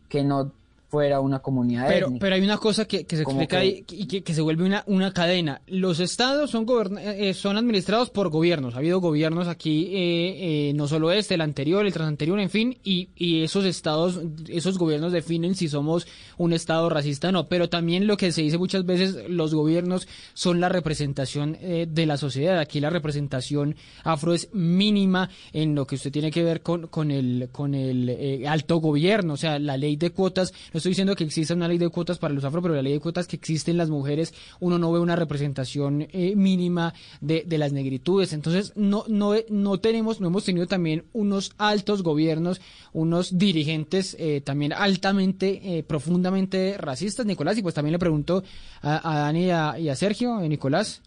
que no fuera una comunidad pero, Pero hay una cosa que, se explica y que, se vuelve una, una cadena. Los estados son, eh, son administrados por gobiernos. Ha habido gobiernos aquí, eh, eh, no solo este, el anterior, el transanterior, en fin, y, y esos estados, esos gobiernos definen si somos un estado racista o no. Pero también lo que se dice muchas veces, los gobiernos son la representación de la sociedad. Aquí la representación afro es mínima en lo que usted tiene que ver con, con el, con el alto gobierno. O sea, la ley de cuotas estoy diciendo que existe una ley de cuotas para los afro, pero la ley de cuotas que existen las mujeres, uno no ve una representación eh, mínima de, las negritudes. Entonces, no, no, no tenemos, no hemos tenido también unos altos gobiernos, unos dirigentes eh, también altamente, eh, profundamente racistas, Nicolás. Y pues también le pregunto a, Dani y a, y a Sergio, Nicolás.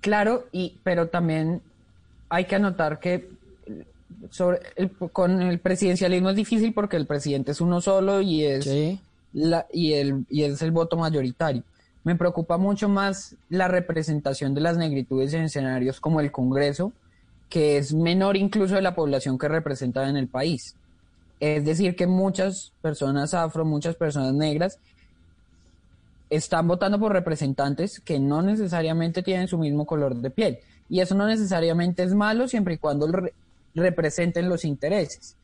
Claro, y, pero también hay que anotar que sobre con el presidencialismo es difícil porque el presidente es uno solo y es la, y el y es el voto mayoritario. Me preocupa mucho más la representación de las negritudes en escenarios como el Congreso, que es menor incluso de la población que representa en el país. Es decir, que muchas personas afro, muchas personas negras están votando por representantes que no necesariamente tienen su mismo color de piel. Y eso no necesariamente es malo siempre y cuando representen los intereses.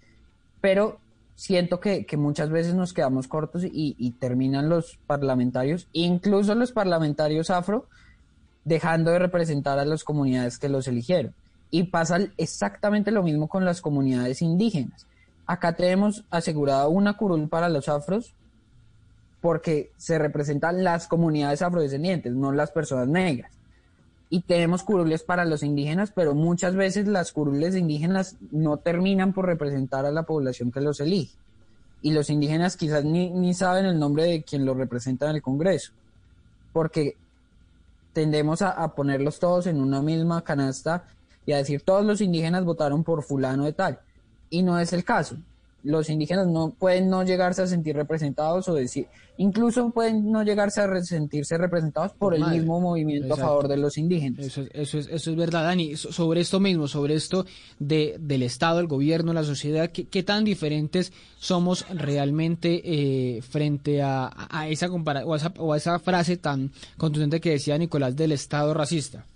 Pero siento que, muchas veces nos quedamos cortos y, terminan los parlamentarios, incluso los parlamentarios afro, dejando de representar a las comunidades que los eligieron. Y pasa exactamente lo mismo con las comunidades indígenas. Acá tenemos asegurada una curul para los afros porque se representan las comunidades afrodescendientes, no las personas negras y tenemos curules para los indígenas, pero muchas veces las curules indígenas no terminan por representar a la población que los elige. Y los indígenas quizás ni, ni saben el nombre de quien los representa en el Congreso, porque tendemos a, a ponerlos todos en una misma canasta y a decir todos los indígenas votaron por fulano de tal. Y no es el caso los indígenas no pueden no llegarse a sentir representados o decir, incluso pueden no llegarse a sentirse representados por, el mismo movimiento a favor de los indígenas. Eso, eso, es, eso es verdad, Dani. sobre esto mismo, sobre esto de, del Estado, el gobierno, la sociedad, ¿qué, tan diferentes somos realmente eh, frente a, a esa compara o, a esa, o a esa frase tan contundente que decía Nicolás del Estado racista?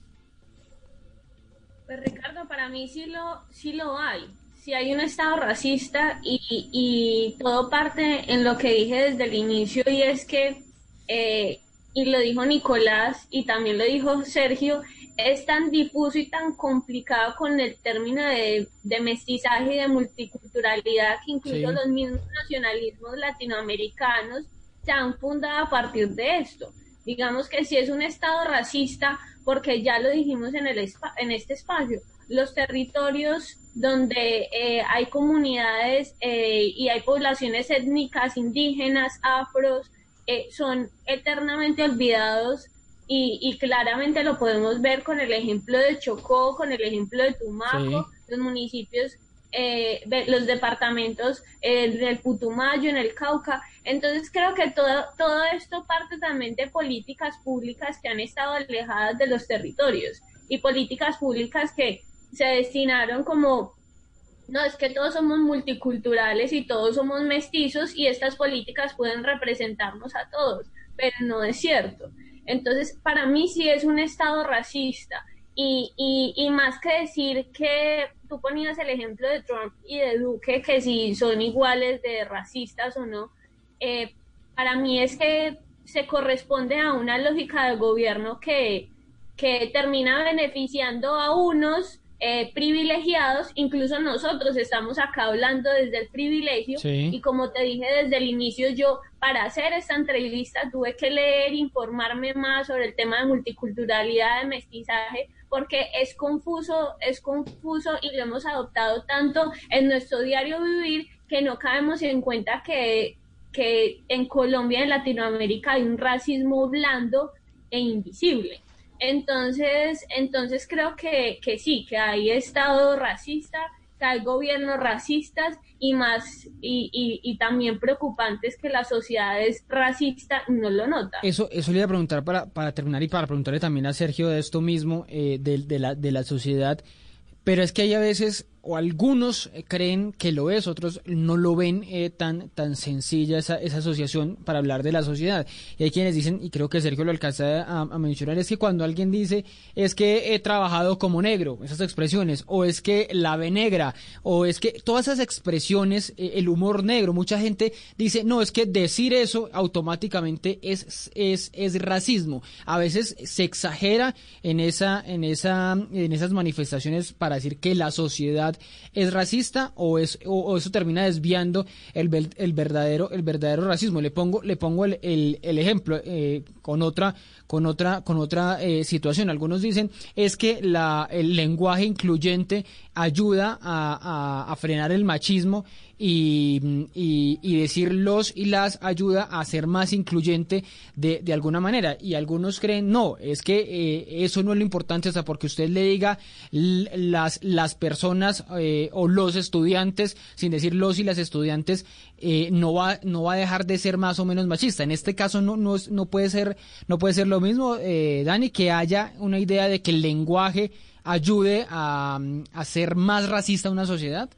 Pues Ricardo, para mí sí lo, sí lo hay si hay un Estado racista y, todo parte en lo que dije desde el inicio y es que, eh, y lo dijo Nicolás y también lo dijo Sergio, es tan difuso y tan complicado con el término de, mestizaje y de multiculturalidad que incluso los mismos nacionalismos latinoamericanos se han fundado a partir de esto. Digamos que si es un Estado racista, porque ya lo dijimos en, el, en este espacio, los territorios donde eh, hay comunidades eh, y hay poblaciones étnicas, indígenas, afros, eh, son eternamente olvidados y, claramente lo podemos ver con el ejemplo de Chocó, con el ejemplo de Tumaco, los municipios, los departamentos del Putumayo, en el Cauca. Entonces creo que todo, todo esto parte también de políticas públicas que han estado alejadas de los territorios y políticas públicas que se destinaron como, no, es que todos somos multiculturales y todos somos mestizos y estas políticas pueden representarnos a todos, pero no es cierto. Entonces, para mí sí es un Estado racista. Y, y, más que decir que tú ponías el ejemplo de Trump y de Duque, que si son iguales de racistas o no, eh, para mí es que se corresponde a una lógica del gobierno que, que termina beneficiando a unos eh, privilegiados, incluso nosotros estamos acá hablando desde el privilegio y como te dije desde el inicio, yo para hacer esta entrevista tuve que leer, informarme más sobre el tema de multiculturalidad, de mestizaje, porque es confuso, es confuso y lo hemos adoptado tanto en nuestro diario vivir que no cabemos en cuenta que, que en Colombia, en Latinoamérica, hay un racismo blando e invisible. Entonces, entonces creo que, que sí, que hay Estado racista, que hay gobiernos racistas y más y, y, también preocupantes que la sociedad es racista no lo nota. Eso, eso le iba a preguntar para, para terminar y para preguntarle también a Sergio de esto mismo, eh, de, de, la, de la sociedad, pero es que hay a veces o algunos eh, creen que lo es, otros no lo ven eh, tan, tan sencilla esa, esa, asociación para hablar de la sociedad. Y hay quienes dicen, y creo que Sergio lo alcanza a, mencionar, es que cuando alguien dice es que he trabajado como negro, esas expresiones, o es que la ve negra, o es que todas esas expresiones, eh, el humor negro, mucha gente dice, no, es que decir eso automáticamente es, es, es racismo. A veces se exagera en, esa, en, esa, en esas manifestaciones para decir que la sociedad es racista o es o, eso termina desviando el, el, verdadero el verdadero racismo. Le pongo le pongo el, el, ejemplo eh, con otra con otra con otra eh, situación. Algunos dicen es que la, el lenguaje incluyente ayuda a, frenar el machismo y, y, decir los y las ayuda a ser más incluyente de, de alguna manera. Y algunos creen, no, es que eh, eso no es lo importante, sea, porque usted le diga las, las personas eh, o los estudiantes, sin decir los y las estudiantes, eh, no va no va a dejar de ser más o menos machista. En este caso no no, no puede ser no puede ser lo mismo, Dani, que haya una idea de que el lenguaje ayude a, a ser más racista una sociedad.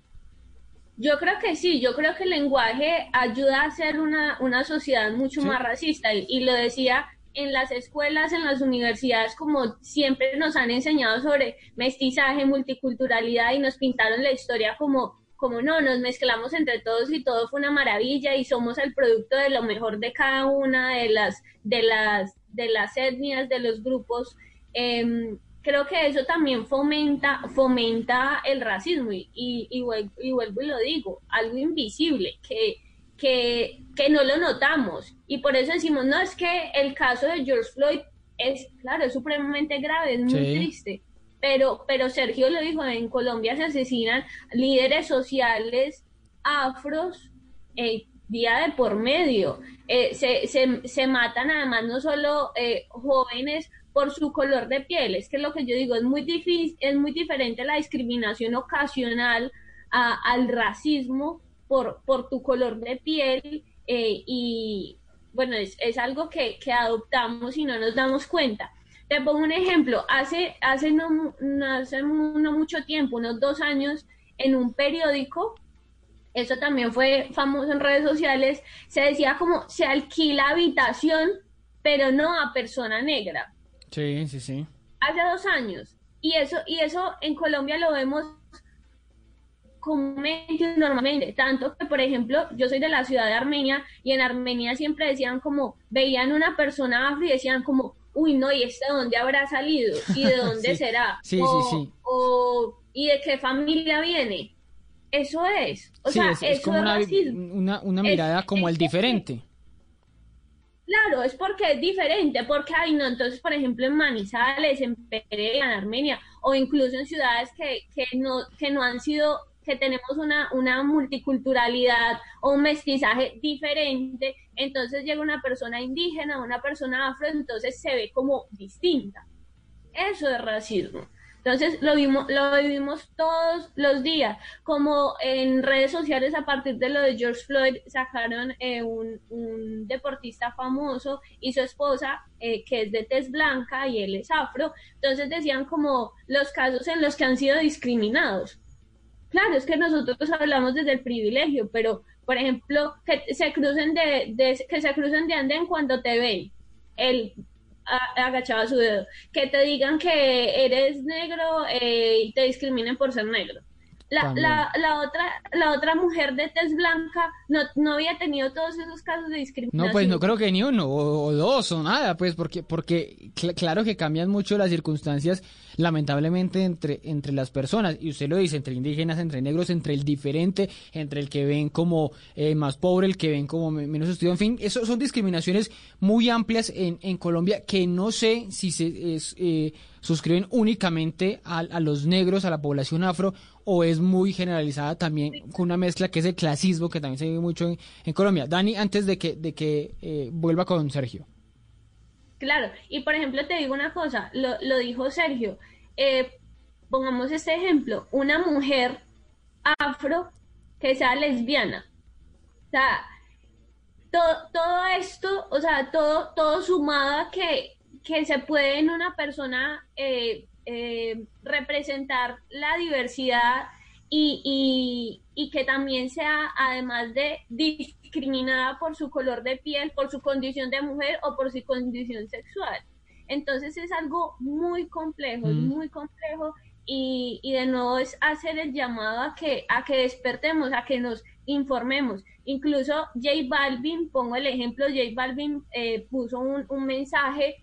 Yo creo que sí, yo creo que el lenguaje ayuda a ser una, una sociedad mucho más racista y, lo decía en las escuelas, en las universidades, como siempre nos han enseñado sobre mestizaje, multiculturalidad y nos pintaron la historia como, como no, nos mezclamos entre todos y todo fue una maravilla y somos el producto de lo mejor de cada una de las, de las, de las etnias, de los grupos. Eh, creo que eso también fomenta, fomenta el racismo y, y, vuelvo, y, lo digo, algo invisible que, que, que, no lo notamos. Y por eso decimos, no, es que el caso de George Floyd es, claro, es supremamente grave, es muy triste. Pero, pero Sergio lo dijo, en Colombia se asesinan líderes sociales afros eh, día de por medio. Eh, se, se, se, matan además no solo eh, jóvenes por su color de piel. Es que lo que yo digo es muy difícil, es muy diferente la discriminación ocasional al racismo por, por tu color de piel eh, y bueno, es, es algo que, que, adoptamos y no nos damos cuenta. Te pongo un ejemplo, hace, hace, no, hace no mucho tiempo, unos dos años, en un periódico, eso también fue famoso en redes sociales, se decía como se alquila habitación, pero no a persona negra. Sí, sí, sí. Hace dos años. Y eso, y eso en Colombia lo vemos comúnmente normalmente, tanto que por ejemplo yo soy de la ciudad de Armenia y en Armenia siempre decían como, veían una persona afro y decían como, uy no, ¿y este de dónde habrá salido? ¿Y de dónde será? Sí, sí, sí. O, ¿y de qué familia viene? Eso es. O sea, es, como una, una, mirada como el diferente. Claro, es porque es diferente, porque hay no, entonces por ejemplo en Manizales, en Pereira, en Armenia, o incluso en ciudades que, que no, que no han sido, que tenemos una, una multiculturalidad o un mestizaje diferente, entonces llega una persona indígena, una persona afro, entonces se ve como distinta. Eso es racismo. Entonces lo vimos, lo vivimos todos los días, como en redes sociales a partir de lo de George Floyd sacaron eh, un, deportista famoso y su esposa eh, que es de tez blanca y él es afro, entonces decían como los casos en los que han sido discriminados. Claro, es que nosotros hablamos desde el privilegio, pero por ejemplo que se crucen de, de que se crucen de andén cuando te ven el agachaba su dedo. Que te digan que eres negro eh, y te discriminen por ser negro. La, la, la, otra la otra mujer de tez blanca no, no había tenido todos esos casos de discriminación. No, pues no creo que ni uno o, dos o nada, pues porque porque claro que cambian mucho las circunstancias lamentablemente entre entre las personas y usted lo dice entre indígenas, entre negros, entre el diferente, entre el que ven como eh, más pobre, el que ven como menos estudiado, en fin, eso son discriminaciones muy amplias en, en Colombia que no sé si se es, eh, suscriben únicamente a, los negros, a la población afro o es muy generalizada también con una mezcla que es el clasismo que también se vive mucho en, Colombia. Dani, antes de que, eh, vuelva con Sergio. Claro, y por ejemplo te digo una cosa, lo, lo dijo Sergio, eh, pongamos este ejemplo, una mujer afro que sea lesbiana. O sea, todo, todo esto, o sea, todo, todo sumado a que, que se puede en una persona eh, eh, representar la diversidad y, y, que también sea, además de discriminada por su color de piel, por su condición de mujer o por su condición sexual. Entonces es algo muy complejo, mm. muy complejo y, y, de nuevo es hacer el llamado a que, a que despertemos, a que nos informemos. Incluso J Balvin, pongo el ejemplo, J Balvin eh, puso un, un mensaje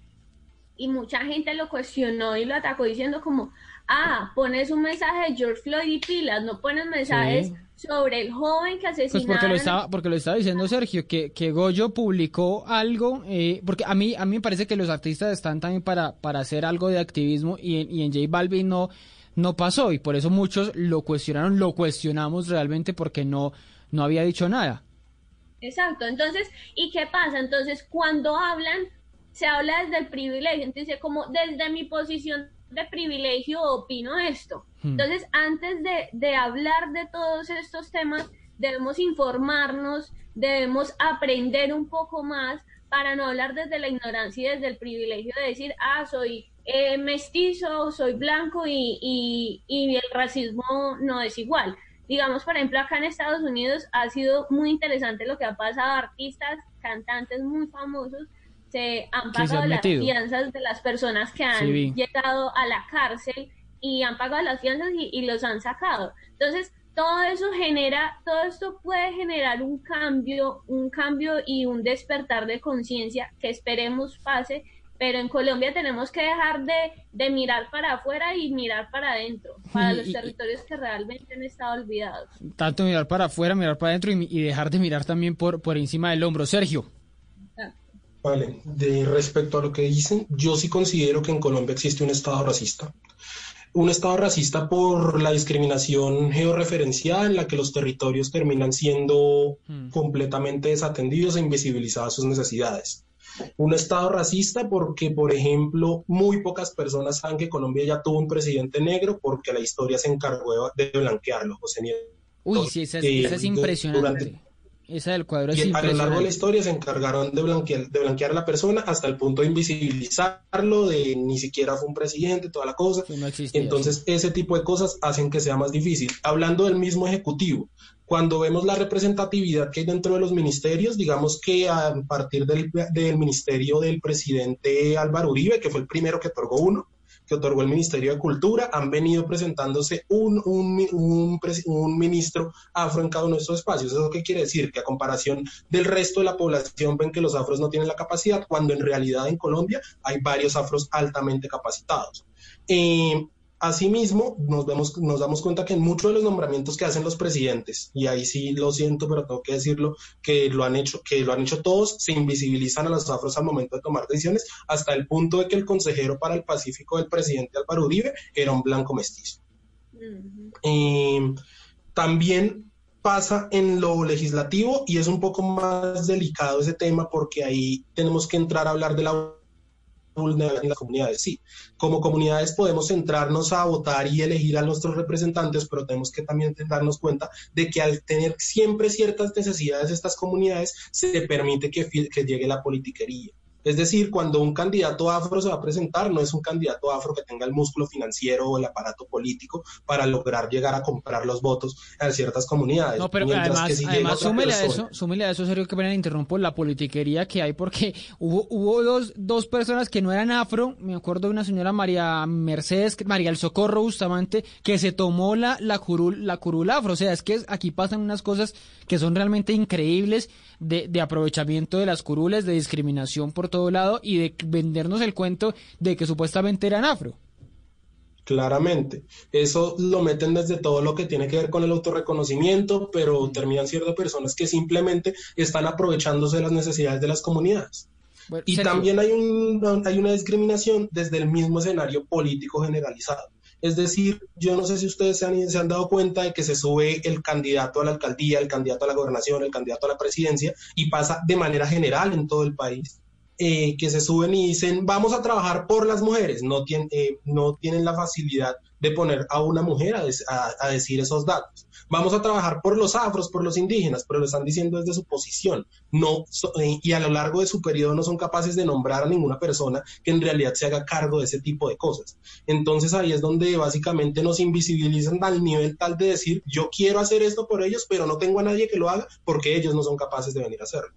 y mucha gente lo cuestionó y lo atacó diciendo como, ah, pones un mensaje de George Floyd y pilas, no pones mensajes sobre el joven que asesinaron. Pues porque lo estaba, porque lo estaba diciendo Sergio, que, que Goyo publicó algo, eh, porque a mí, a mí me parece que los artistas están también para, para hacer algo de activismo y en, y en J Balvin no, no pasó y por eso muchos lo cuestionaron, lo cuestionamos realmente porque no, no había dicho nada. Exacto, entonces, ¿y qué pasa? Entonces, cuando hablan, se habla desde el privilegio, entonces como desde mi posición de privilegio opino esto. Hmm. Entonces, antes de, de hablar de todos estos temas, debemos informarnos, debemos aprender un poco más para no hablar desde la ignorancia y desde el privilegio de decir, ah, soy eh, mestizo, soy blanco y, y, y, el racismo no es igual. Digamos, por ejemplo, acá en Estados Unidos ha sido muy interesante lo que ha pasado. Artistas, cantantes muy famosos se han pagado las fianzas de las personas que han llegado a la cárcel y han pagado las fianzas y, y los han sacado. Entonces, todo eso genera, todo esto puede generar un cambio, un cambio y un despertar de conciencia que esperemos pase pero en Colombia tenemos que dejar de, mirar para afuera y mirar para adentro, para los territorios que realmente han estado olvidados. Tanto mirar para afuera, mirar para adentro y, dejar de mirar también por, por encima del hombro. Sergio. Vale, de respecto a lo que dicen, yo sí considero que en Colombia existe un Estado racista. Un Estado racista por la discriminación georreferencial en la que los territorios terminan siendo hmm. completamente desatendidos e invisibilizadas sus necesidades un Estado racista porque, por ejemplo, muy pocas personas saben que Colombia ya tuvo un presidente negro porque la historia se encargó de blanquearlo, José Nieto. Uy, sí, esa es, impresionante. Esa del cuadro es y A lo largo de la historia se encargaron de blanquear, de blanquear a la persona hasta el punto de invisibilizarlo, de ni siquiera fue un presidente, toda la cosa. Entonces, ese tipo de cosas hacen que sea más difícil. Hablando del mismo Ejecutivo, cuando vemos la representatividad que hay dentro de los ministerios, digamos que a partir del, ministerio del presidente Álvaro Uribe, que fue el primero que otorgó uno, que otorgó el Ministerio de Cultura, han venido presentándose un, un, ministro afro en cada uno de estos espacios. ¿Eso qué quiere decir? Que a comparación del resto de la población ven que los afros no tienen la capacidad, cuando en realidad en Colombia hay varios afros altamente capacitados. Eh, Asimismo, nos, vemos, nos damos cuenta que en muchos de los nombramientos que hacen los presidentes, y ahí sí lo siento, pero tengo que decirlo, que lo han hecho, que lo han hecho todos, se invisibilizan a los afros al momento de tomar decisiones, hasta el punto de que el consejero para el Pacífico del presidente Álvaro Uribe era un blanco mestizo. también pasa en lo legislativo y es un poco más delicado ese tema porque ahí tenemos que entrar a hablar de la en las comunidades. Sí, como comunidades podemos centrarnos a votar y elegir a nuestros representantes, pero tenemos que también darnos cuenta de que al tener siempre ciertas necesidades estas comunidades, se permite que llegue la politiquería. Es decir, cuando un candidato afro se va a presentar, no es un candidato afro que tenga el músculo financiero o el aparato político para lograr llegar a comprar los votos a ciertas comunidades. No, pero además, además súmele, a eso, súmele a eso, serio que me interrumpo, la politiquería que hay, porque hubo, hubo dos, dos personas que no eran afro, me acuerdo de una señora María Mercedes, María el Socorro justamente, que se tomó la, la, curul, la curul afro, o sea, es que aquí pasan unas cosas que son realmente increíbles de, de aprovechamiento de las curules, de discriminación por todo lado y de vendernos el cuento de que supuestamente eran afro. Claramente. Eso lo meten desde todo lo que tiene que ver con el autorreconocimiento, pero terminan siendo personas que simplemente están aprovechándose de las necesidades de las comunidades. y también hay, un, hay una discriminación desde el mismo escenario político generalizado. Es decir, yo no sé si ustedes se han, se han, dado cuenta de que se sube el candidato a la alcaldía, el candidato a la gobernación, el candidato a la presidencia y pasa de manera general en todo el país. Eh, que se suben y dicen, vamos a trabajar por las mujeres, no, tienen, eh, no tienen la facilidad de poner a una mujer a, decir esos datos. Vamos a trabajar por los afros, por los indígenas, pero lo están diciendo desde su posición. No, eh, y a lo largo de su periodo no son capaces de nombrar a ninguna persona que en realidad se haga cargo de ese tipo de cosas. Entonces ahí es donde básicamente nos invisibilizan al nivel tal de decir, yo quiero hacer esto por ellos, pero no tengo a nadie que lo haga porque ellos no son capaces de venir a hacerlo.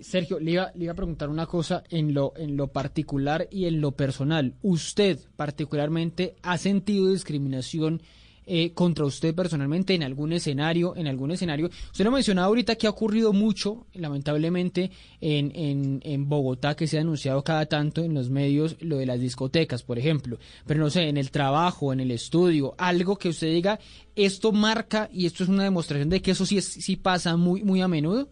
Sergio, le iba, le iba, a preguntar una cosa en lo, en lo particular y en lo personal. ¿Usted particularmente ha sentido discriminación eh, contra usted personalmente en algún escenario, en algún escenario. Usted lo mencionaba ahorita que ha ocurrido mucho, lamentablemente, en, en, en Bogotá, que se ha anunciado cada tanto en los medios lo de las discotecas, por ejemplo. Pero no sé, en el trabajo, en el estudio, algo que usted diga, esto marca y esto es una demostración de que eso sí, sí pasa muy, muy a menudo.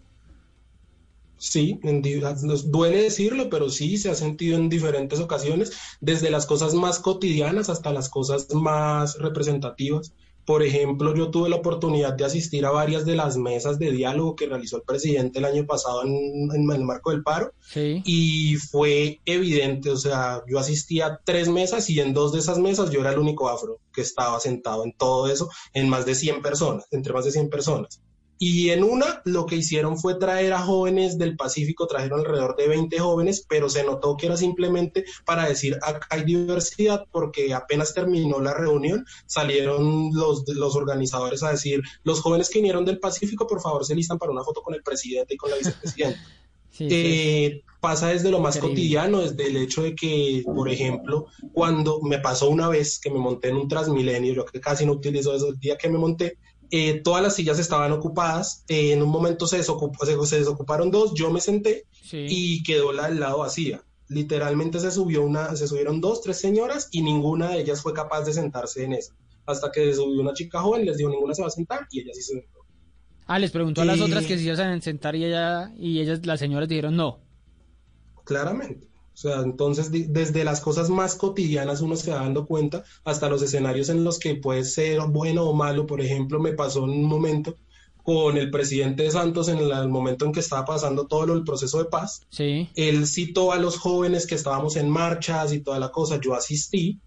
Sí, nos duele decirlo, pero sí se ha sentido en diferentes ocasiones, desde las cosas más cotidianas hasta las cosas más representativas. Por ejemplo, yo tuve la oportunidad de asistir a varias de las mesas de diálogo que realizó el presidente el año pasado en, el marco del paro y fue evidente, o sea, yo asistí a tres mesas y en dos de esas mesas yo era el único afro que estaba sentado en todo eso, en más de 100 personas, entre más de 100 personas. Y en una lo que hicieron fue traer a jóvenes del Pacífico, trajeron alrededor de 20 jóvenes, pero se notó que era simplemente para decir acá hay diversidad, porque apenas terminó la reunión, salieron los, los organizadores a decir, los jóvenes que vinieron del Pacífico, por favor, se listan para una foto con el presidente y con la vicepresidenta. Eh, pasa desde lo más cotidiano, desde el hecho de que, por ejemplo, cuando me pasó una vez que me monté en un Transmilenio, yo que casi no utilizo eso, el día que me monté, eh, todas las sillas estaban ocupadas, eh, en un momento se, desocupó, se, desocuparon dos, yo me senté y quedó la del lado vacía. Literalmente se subió una, se subieron dos, tres señoras y ninguna de ellas fue capaz de sentarse en esa. Hasta que se subió una chica joven, les dijo ninguna se va a sentar y ella sí se sentó. Ah, les preguntó a las otras que si se iban a sentar y ella y ellas, las señoras dijeron no. Claramente. O sea, entonces desde las cosas más cotidianas uno se va dando cuenta hasta los escenarios en los que puede ser bueno o malo. Por ejemplo, me pasó en un momento con el presidente de Santos en el, momento en que estaba pasando todo el proceso de paz. Sí. Él citó a los jóvenes que estábamos en marchas y toda la cosa. Yo asistí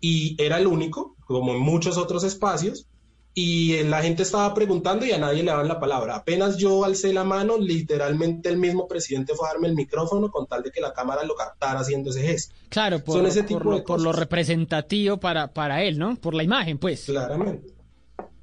y era el único, como en muchos otros espacios, y la gente estaba preguntando y a nadie le daban la palabra. Apenas yo alcé la mano, literalmente el mismo presidente fue a darme el micrófono con tal de que la cámara lo captara haciendo ese gesto. Claro, por, ese tipo de por lo representativo para, para él, ¿no? Por la imagen, pues. Claramente.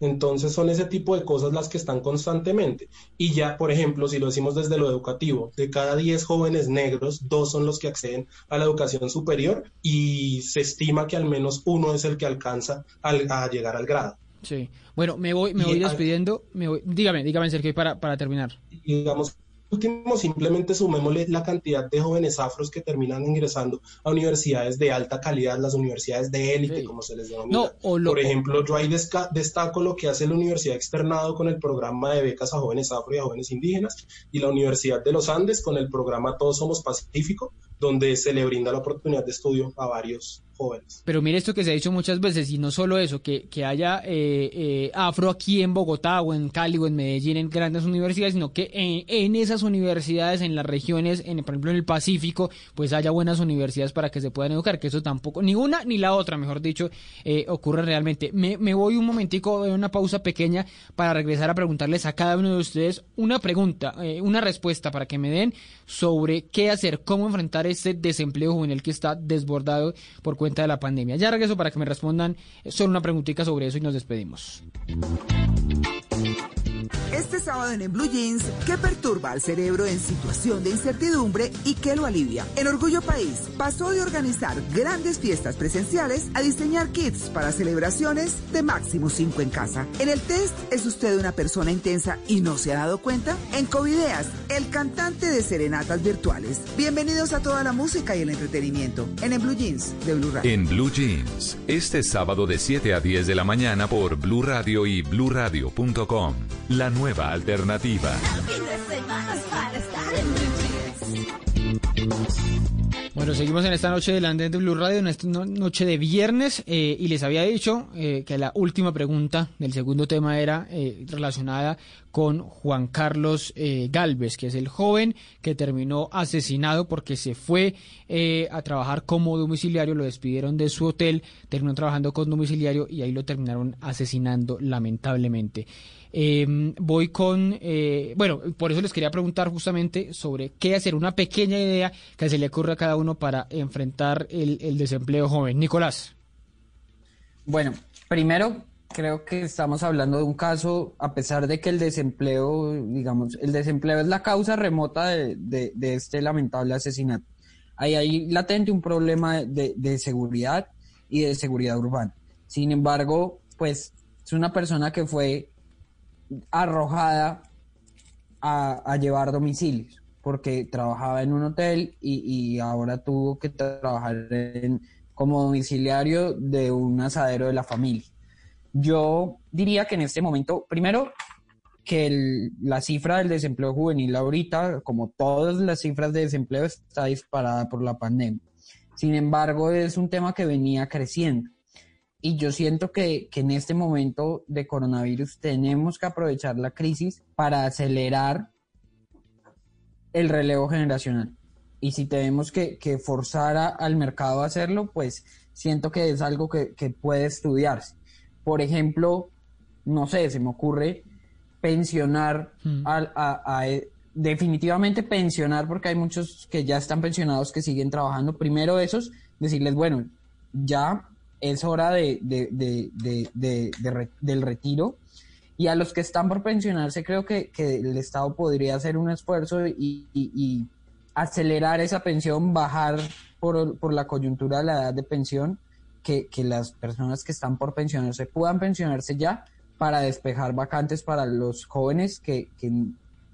Entonces son ese tipo de cosas las que están constantemente. Y ya, por ejemplo, si lo decimos desde lo educativo, de cada 10 jóvenes negros, dos son los que acceden a la educación superior y se estima que al menos uno es el que alcanza a llegar al grado. Sí. Bueno, me voy, me voy despidiendo. Me voy, dígame, dígame, Sergio, para, para terminar. Digamos, último, simplemente sumémosle la cantidad de jóvenes afros que terminan ingresando a universidades de alta calidad, las universidades de élite, como se les denomina. Por ejemplo, yo ahí destaco lo que hace la Universidad Externado con el programa de becas a jóvenes afro y a jóvenes indígenas, y la Universidad de los Andes con el programa Todos Somos Pacífico, donde se le brinda la oportunidad de estudio a varios Pero mire esto que se ha dicho muchas veces, y no solo eso, que, que haya eh, eh, afro aquí en Bogotá o en Cali o en Medellín en grandes universidades, sino que en, esas universidades, en las regiones, en, por ejemplo en el Pacífico, pues haya buenas universidades para que se puedan educar, que eso tampoco, ni una ni la otra, mejor dicho, eh, ocurre realmente. Me, me voy un momentico, una pausa pequeña para regresar a preguntarles a cada uno de ustedes una pregunta, una respuesta para que me den sobre qué hacer, cómo enfrentar este desempleo juvenil que está desbordado por cuenta de la pandemia. Ya regreso para que me respondan solo una preguntita sobre eso y nos despedimos. Este sábado en, Blue Jeans, ¿qué perturba al cerebro en situación de incertidumbre y qué lo alivia? En Orgullo País pasó de organizar grandes fiestas presenciales a diseñar kits para celebraciones de máximo 5 en casa. En el test, ¿es usted una persona intensa y no se ha dado cuenta? En Covideas, el cantante de serenatas virtuales. Bienvenidos a toda la música y el entretenimiento en, en Blue Jeans de Blue Radio. En Blue Jeans, este sábado de 7 a 10 de la mañana por Blue Radio y bluradio.com. La nueva alternativa. Bueno, seguimos en esta noche del Andén de Blue Radio, en esta noche de viernes, eh, y les había dicho eh, que la última pregunta del segundo tema era eh, relacionada con Juan Carlos Galvez, que es el joven que terminó asesinado porque se fue a trabajar como domiciliario, lo despidieron de su hotel, terminó trabajando con domiciliario y ahí lo terminaron asesinando lamentablemente. Eh, voy con, eh, bueno, por eso les quería preguntar justamente sobre qué hacer, una pequeña idea que se le ocurre a cada uno para enfrentar el, desempleo joven. Nicolás. Bueno, primero creo que estamos hablando de un caso, a pesar de que el desempleo, digamos, el desempleo es la causa remota de, este lamentable asesinato. Hay ahí latente un problema de, de seguridad y de seguridad urbana. Sin embargo, pues es una persona que fue arrojada a, llevar domicilios porque trabajaba en un hotel y, ahora tuvo que trabajar como domiciliario de un asadero de la familia. Yo diría que en este momento, primero, que la cifra del desempleo juvenil ahorita, como todas las cifras de desempleo, está disparada por la pandemia. Sin embargo, es un tema que venía creciendo. Y yo siento que, en este momento de coronavirus tenemos que aprovechar la crisis para acelerar el relevo generacional. Y si tenemos que, forzar al mercado a hacerlo, pues siento que es algo que, puede estudiarse. Por ejemplo, no sé, se me ocurre pensionar hmm. a, definitivamente pensionar porque hay muchos que ya están pensionados que siguen trabajando. Primero esos, decirles, bueno, ya es hora de, del retiro. Y a los que están por pensionarse, creo que, el Estado podría hacer un esfuerzo y, acelerar esa pensión, bajar por, la coyuntura de la edad de pensión, que, las personas que están por pensionarse puedan pensionarse ya para despejar vacantes para los jóvenes que,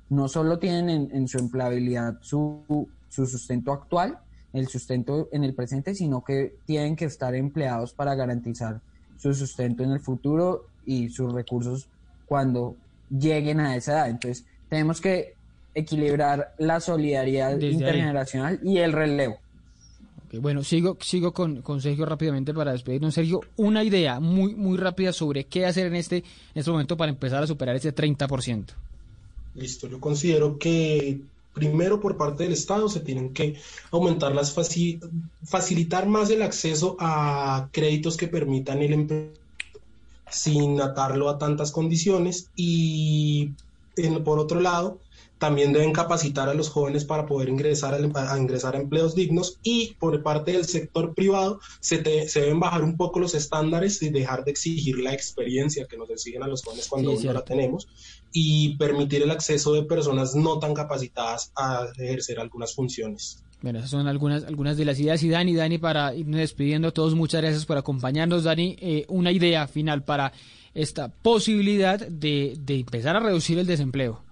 no solo tienen en, en su empleabilidad su, su sustento actual, el sustento en el presente, sino que tienen que estar empleados para garantizar su sustento en el futuro y sus recursos cuando lleguen a esa edad. Entonces, tenemos que equilibrar la solidaridad intergeneracional y el relevo. bueno, sigo, sigo con, con, Sergio rápidamente para despedirnos. Sergio, una idea muy, muy rápida sobre qué hacer en este, en este momento para empezar a superar ese 30%. Listo, yo considero que primero por parte del Estado se tienen que aumentar las facilitar más el acceso a créditos que permitan el empleo sin atarlo a tantas condiciones y por otro lado también deben capacitar a los jóvenes para poder ingresar a, ingresar a empleos dignos y por parte del sector privado se, deben bajar un poco los estándares y dejar de exigir la experiencia que nos exigen a los jóvenes cuando no la tenemos y permitir el acceso de personas no tan capacitadas a ejercer algunas funciones. Bueno, esas son algunas, algunas de las ideas. Y Dani, Dani, para irnos despidiendo a todos, muchas gracias por acompañarnos. Dani, eh, una idea final para esta posibilidad de, de empezar a reducir el desempleo.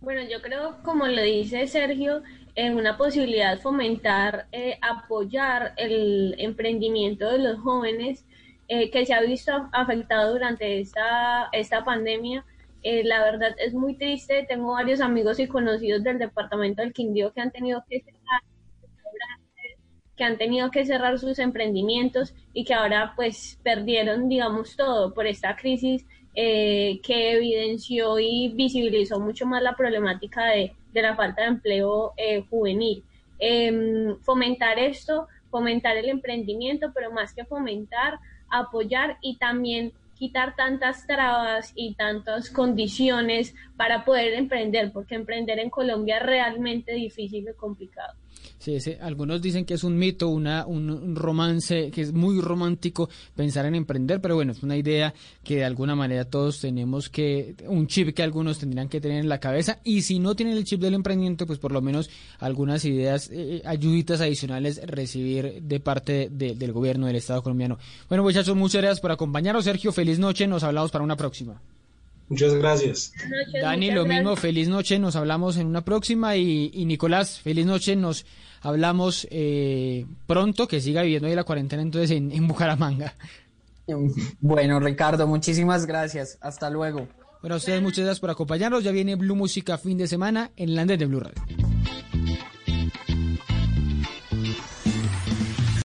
Bueno, yo creo, como lo dice Sergio, es una posibilidad fomentar, eh, apoyar el emprendimiento de los jóvenes eh, que se ha visto afectado durante esta, esta pandemia. Eh, la verdad es muy triste. Tengo varios amigos y conocidos del departamento del Quindío que han tenido que cerrar que han tenido que cerrar sus emprendimientos y que ahora pues perdieron digamos todo por esta crisis eh, que evidenció y visibilizó mucho más la problemática de, la falta de empleo eh, juvenil. Em, fomentar esto, fomentar el emprendimiento, pero más que fomentar, apoyar y también quitar tantas trabas y tantas condiciones para poder emprender, porque emprender en Colombia es realmente difícil y complicado. Sí, algunos dicen que es un mito, una, un, romance, que es muy romántico pensar en emprender, pero bueno, es una idea que de alguna manera todos tenemos que, un chip que algunos tendrían que tener en la cabeza, y si no tienen el chip del emprendimiento, pues por lo menos algunas ideas, eh, ayuditas adicionales recibir de parte del gobierno del Estado colombiano. Bueno, muchachos, muchas gracias por acompañarnos. Sergio, feliz noche, nos hablamos para una próxima. Muchas gracias. Dani, lo mismo, feliz noche, nos hablamos en una próxima y, y Nicolás, feliz noche, nos hablamos eh, pronto, que siga viviendo ahí la cuarentena entonces en, en Bucaramanga. Bueno, Ricardo, muchísimas gracias, hasta luego. Bueno, a ustedes muchas gracias por acompañarnos, ya viene Blue Música fin de semana en Landes de Blue Radio.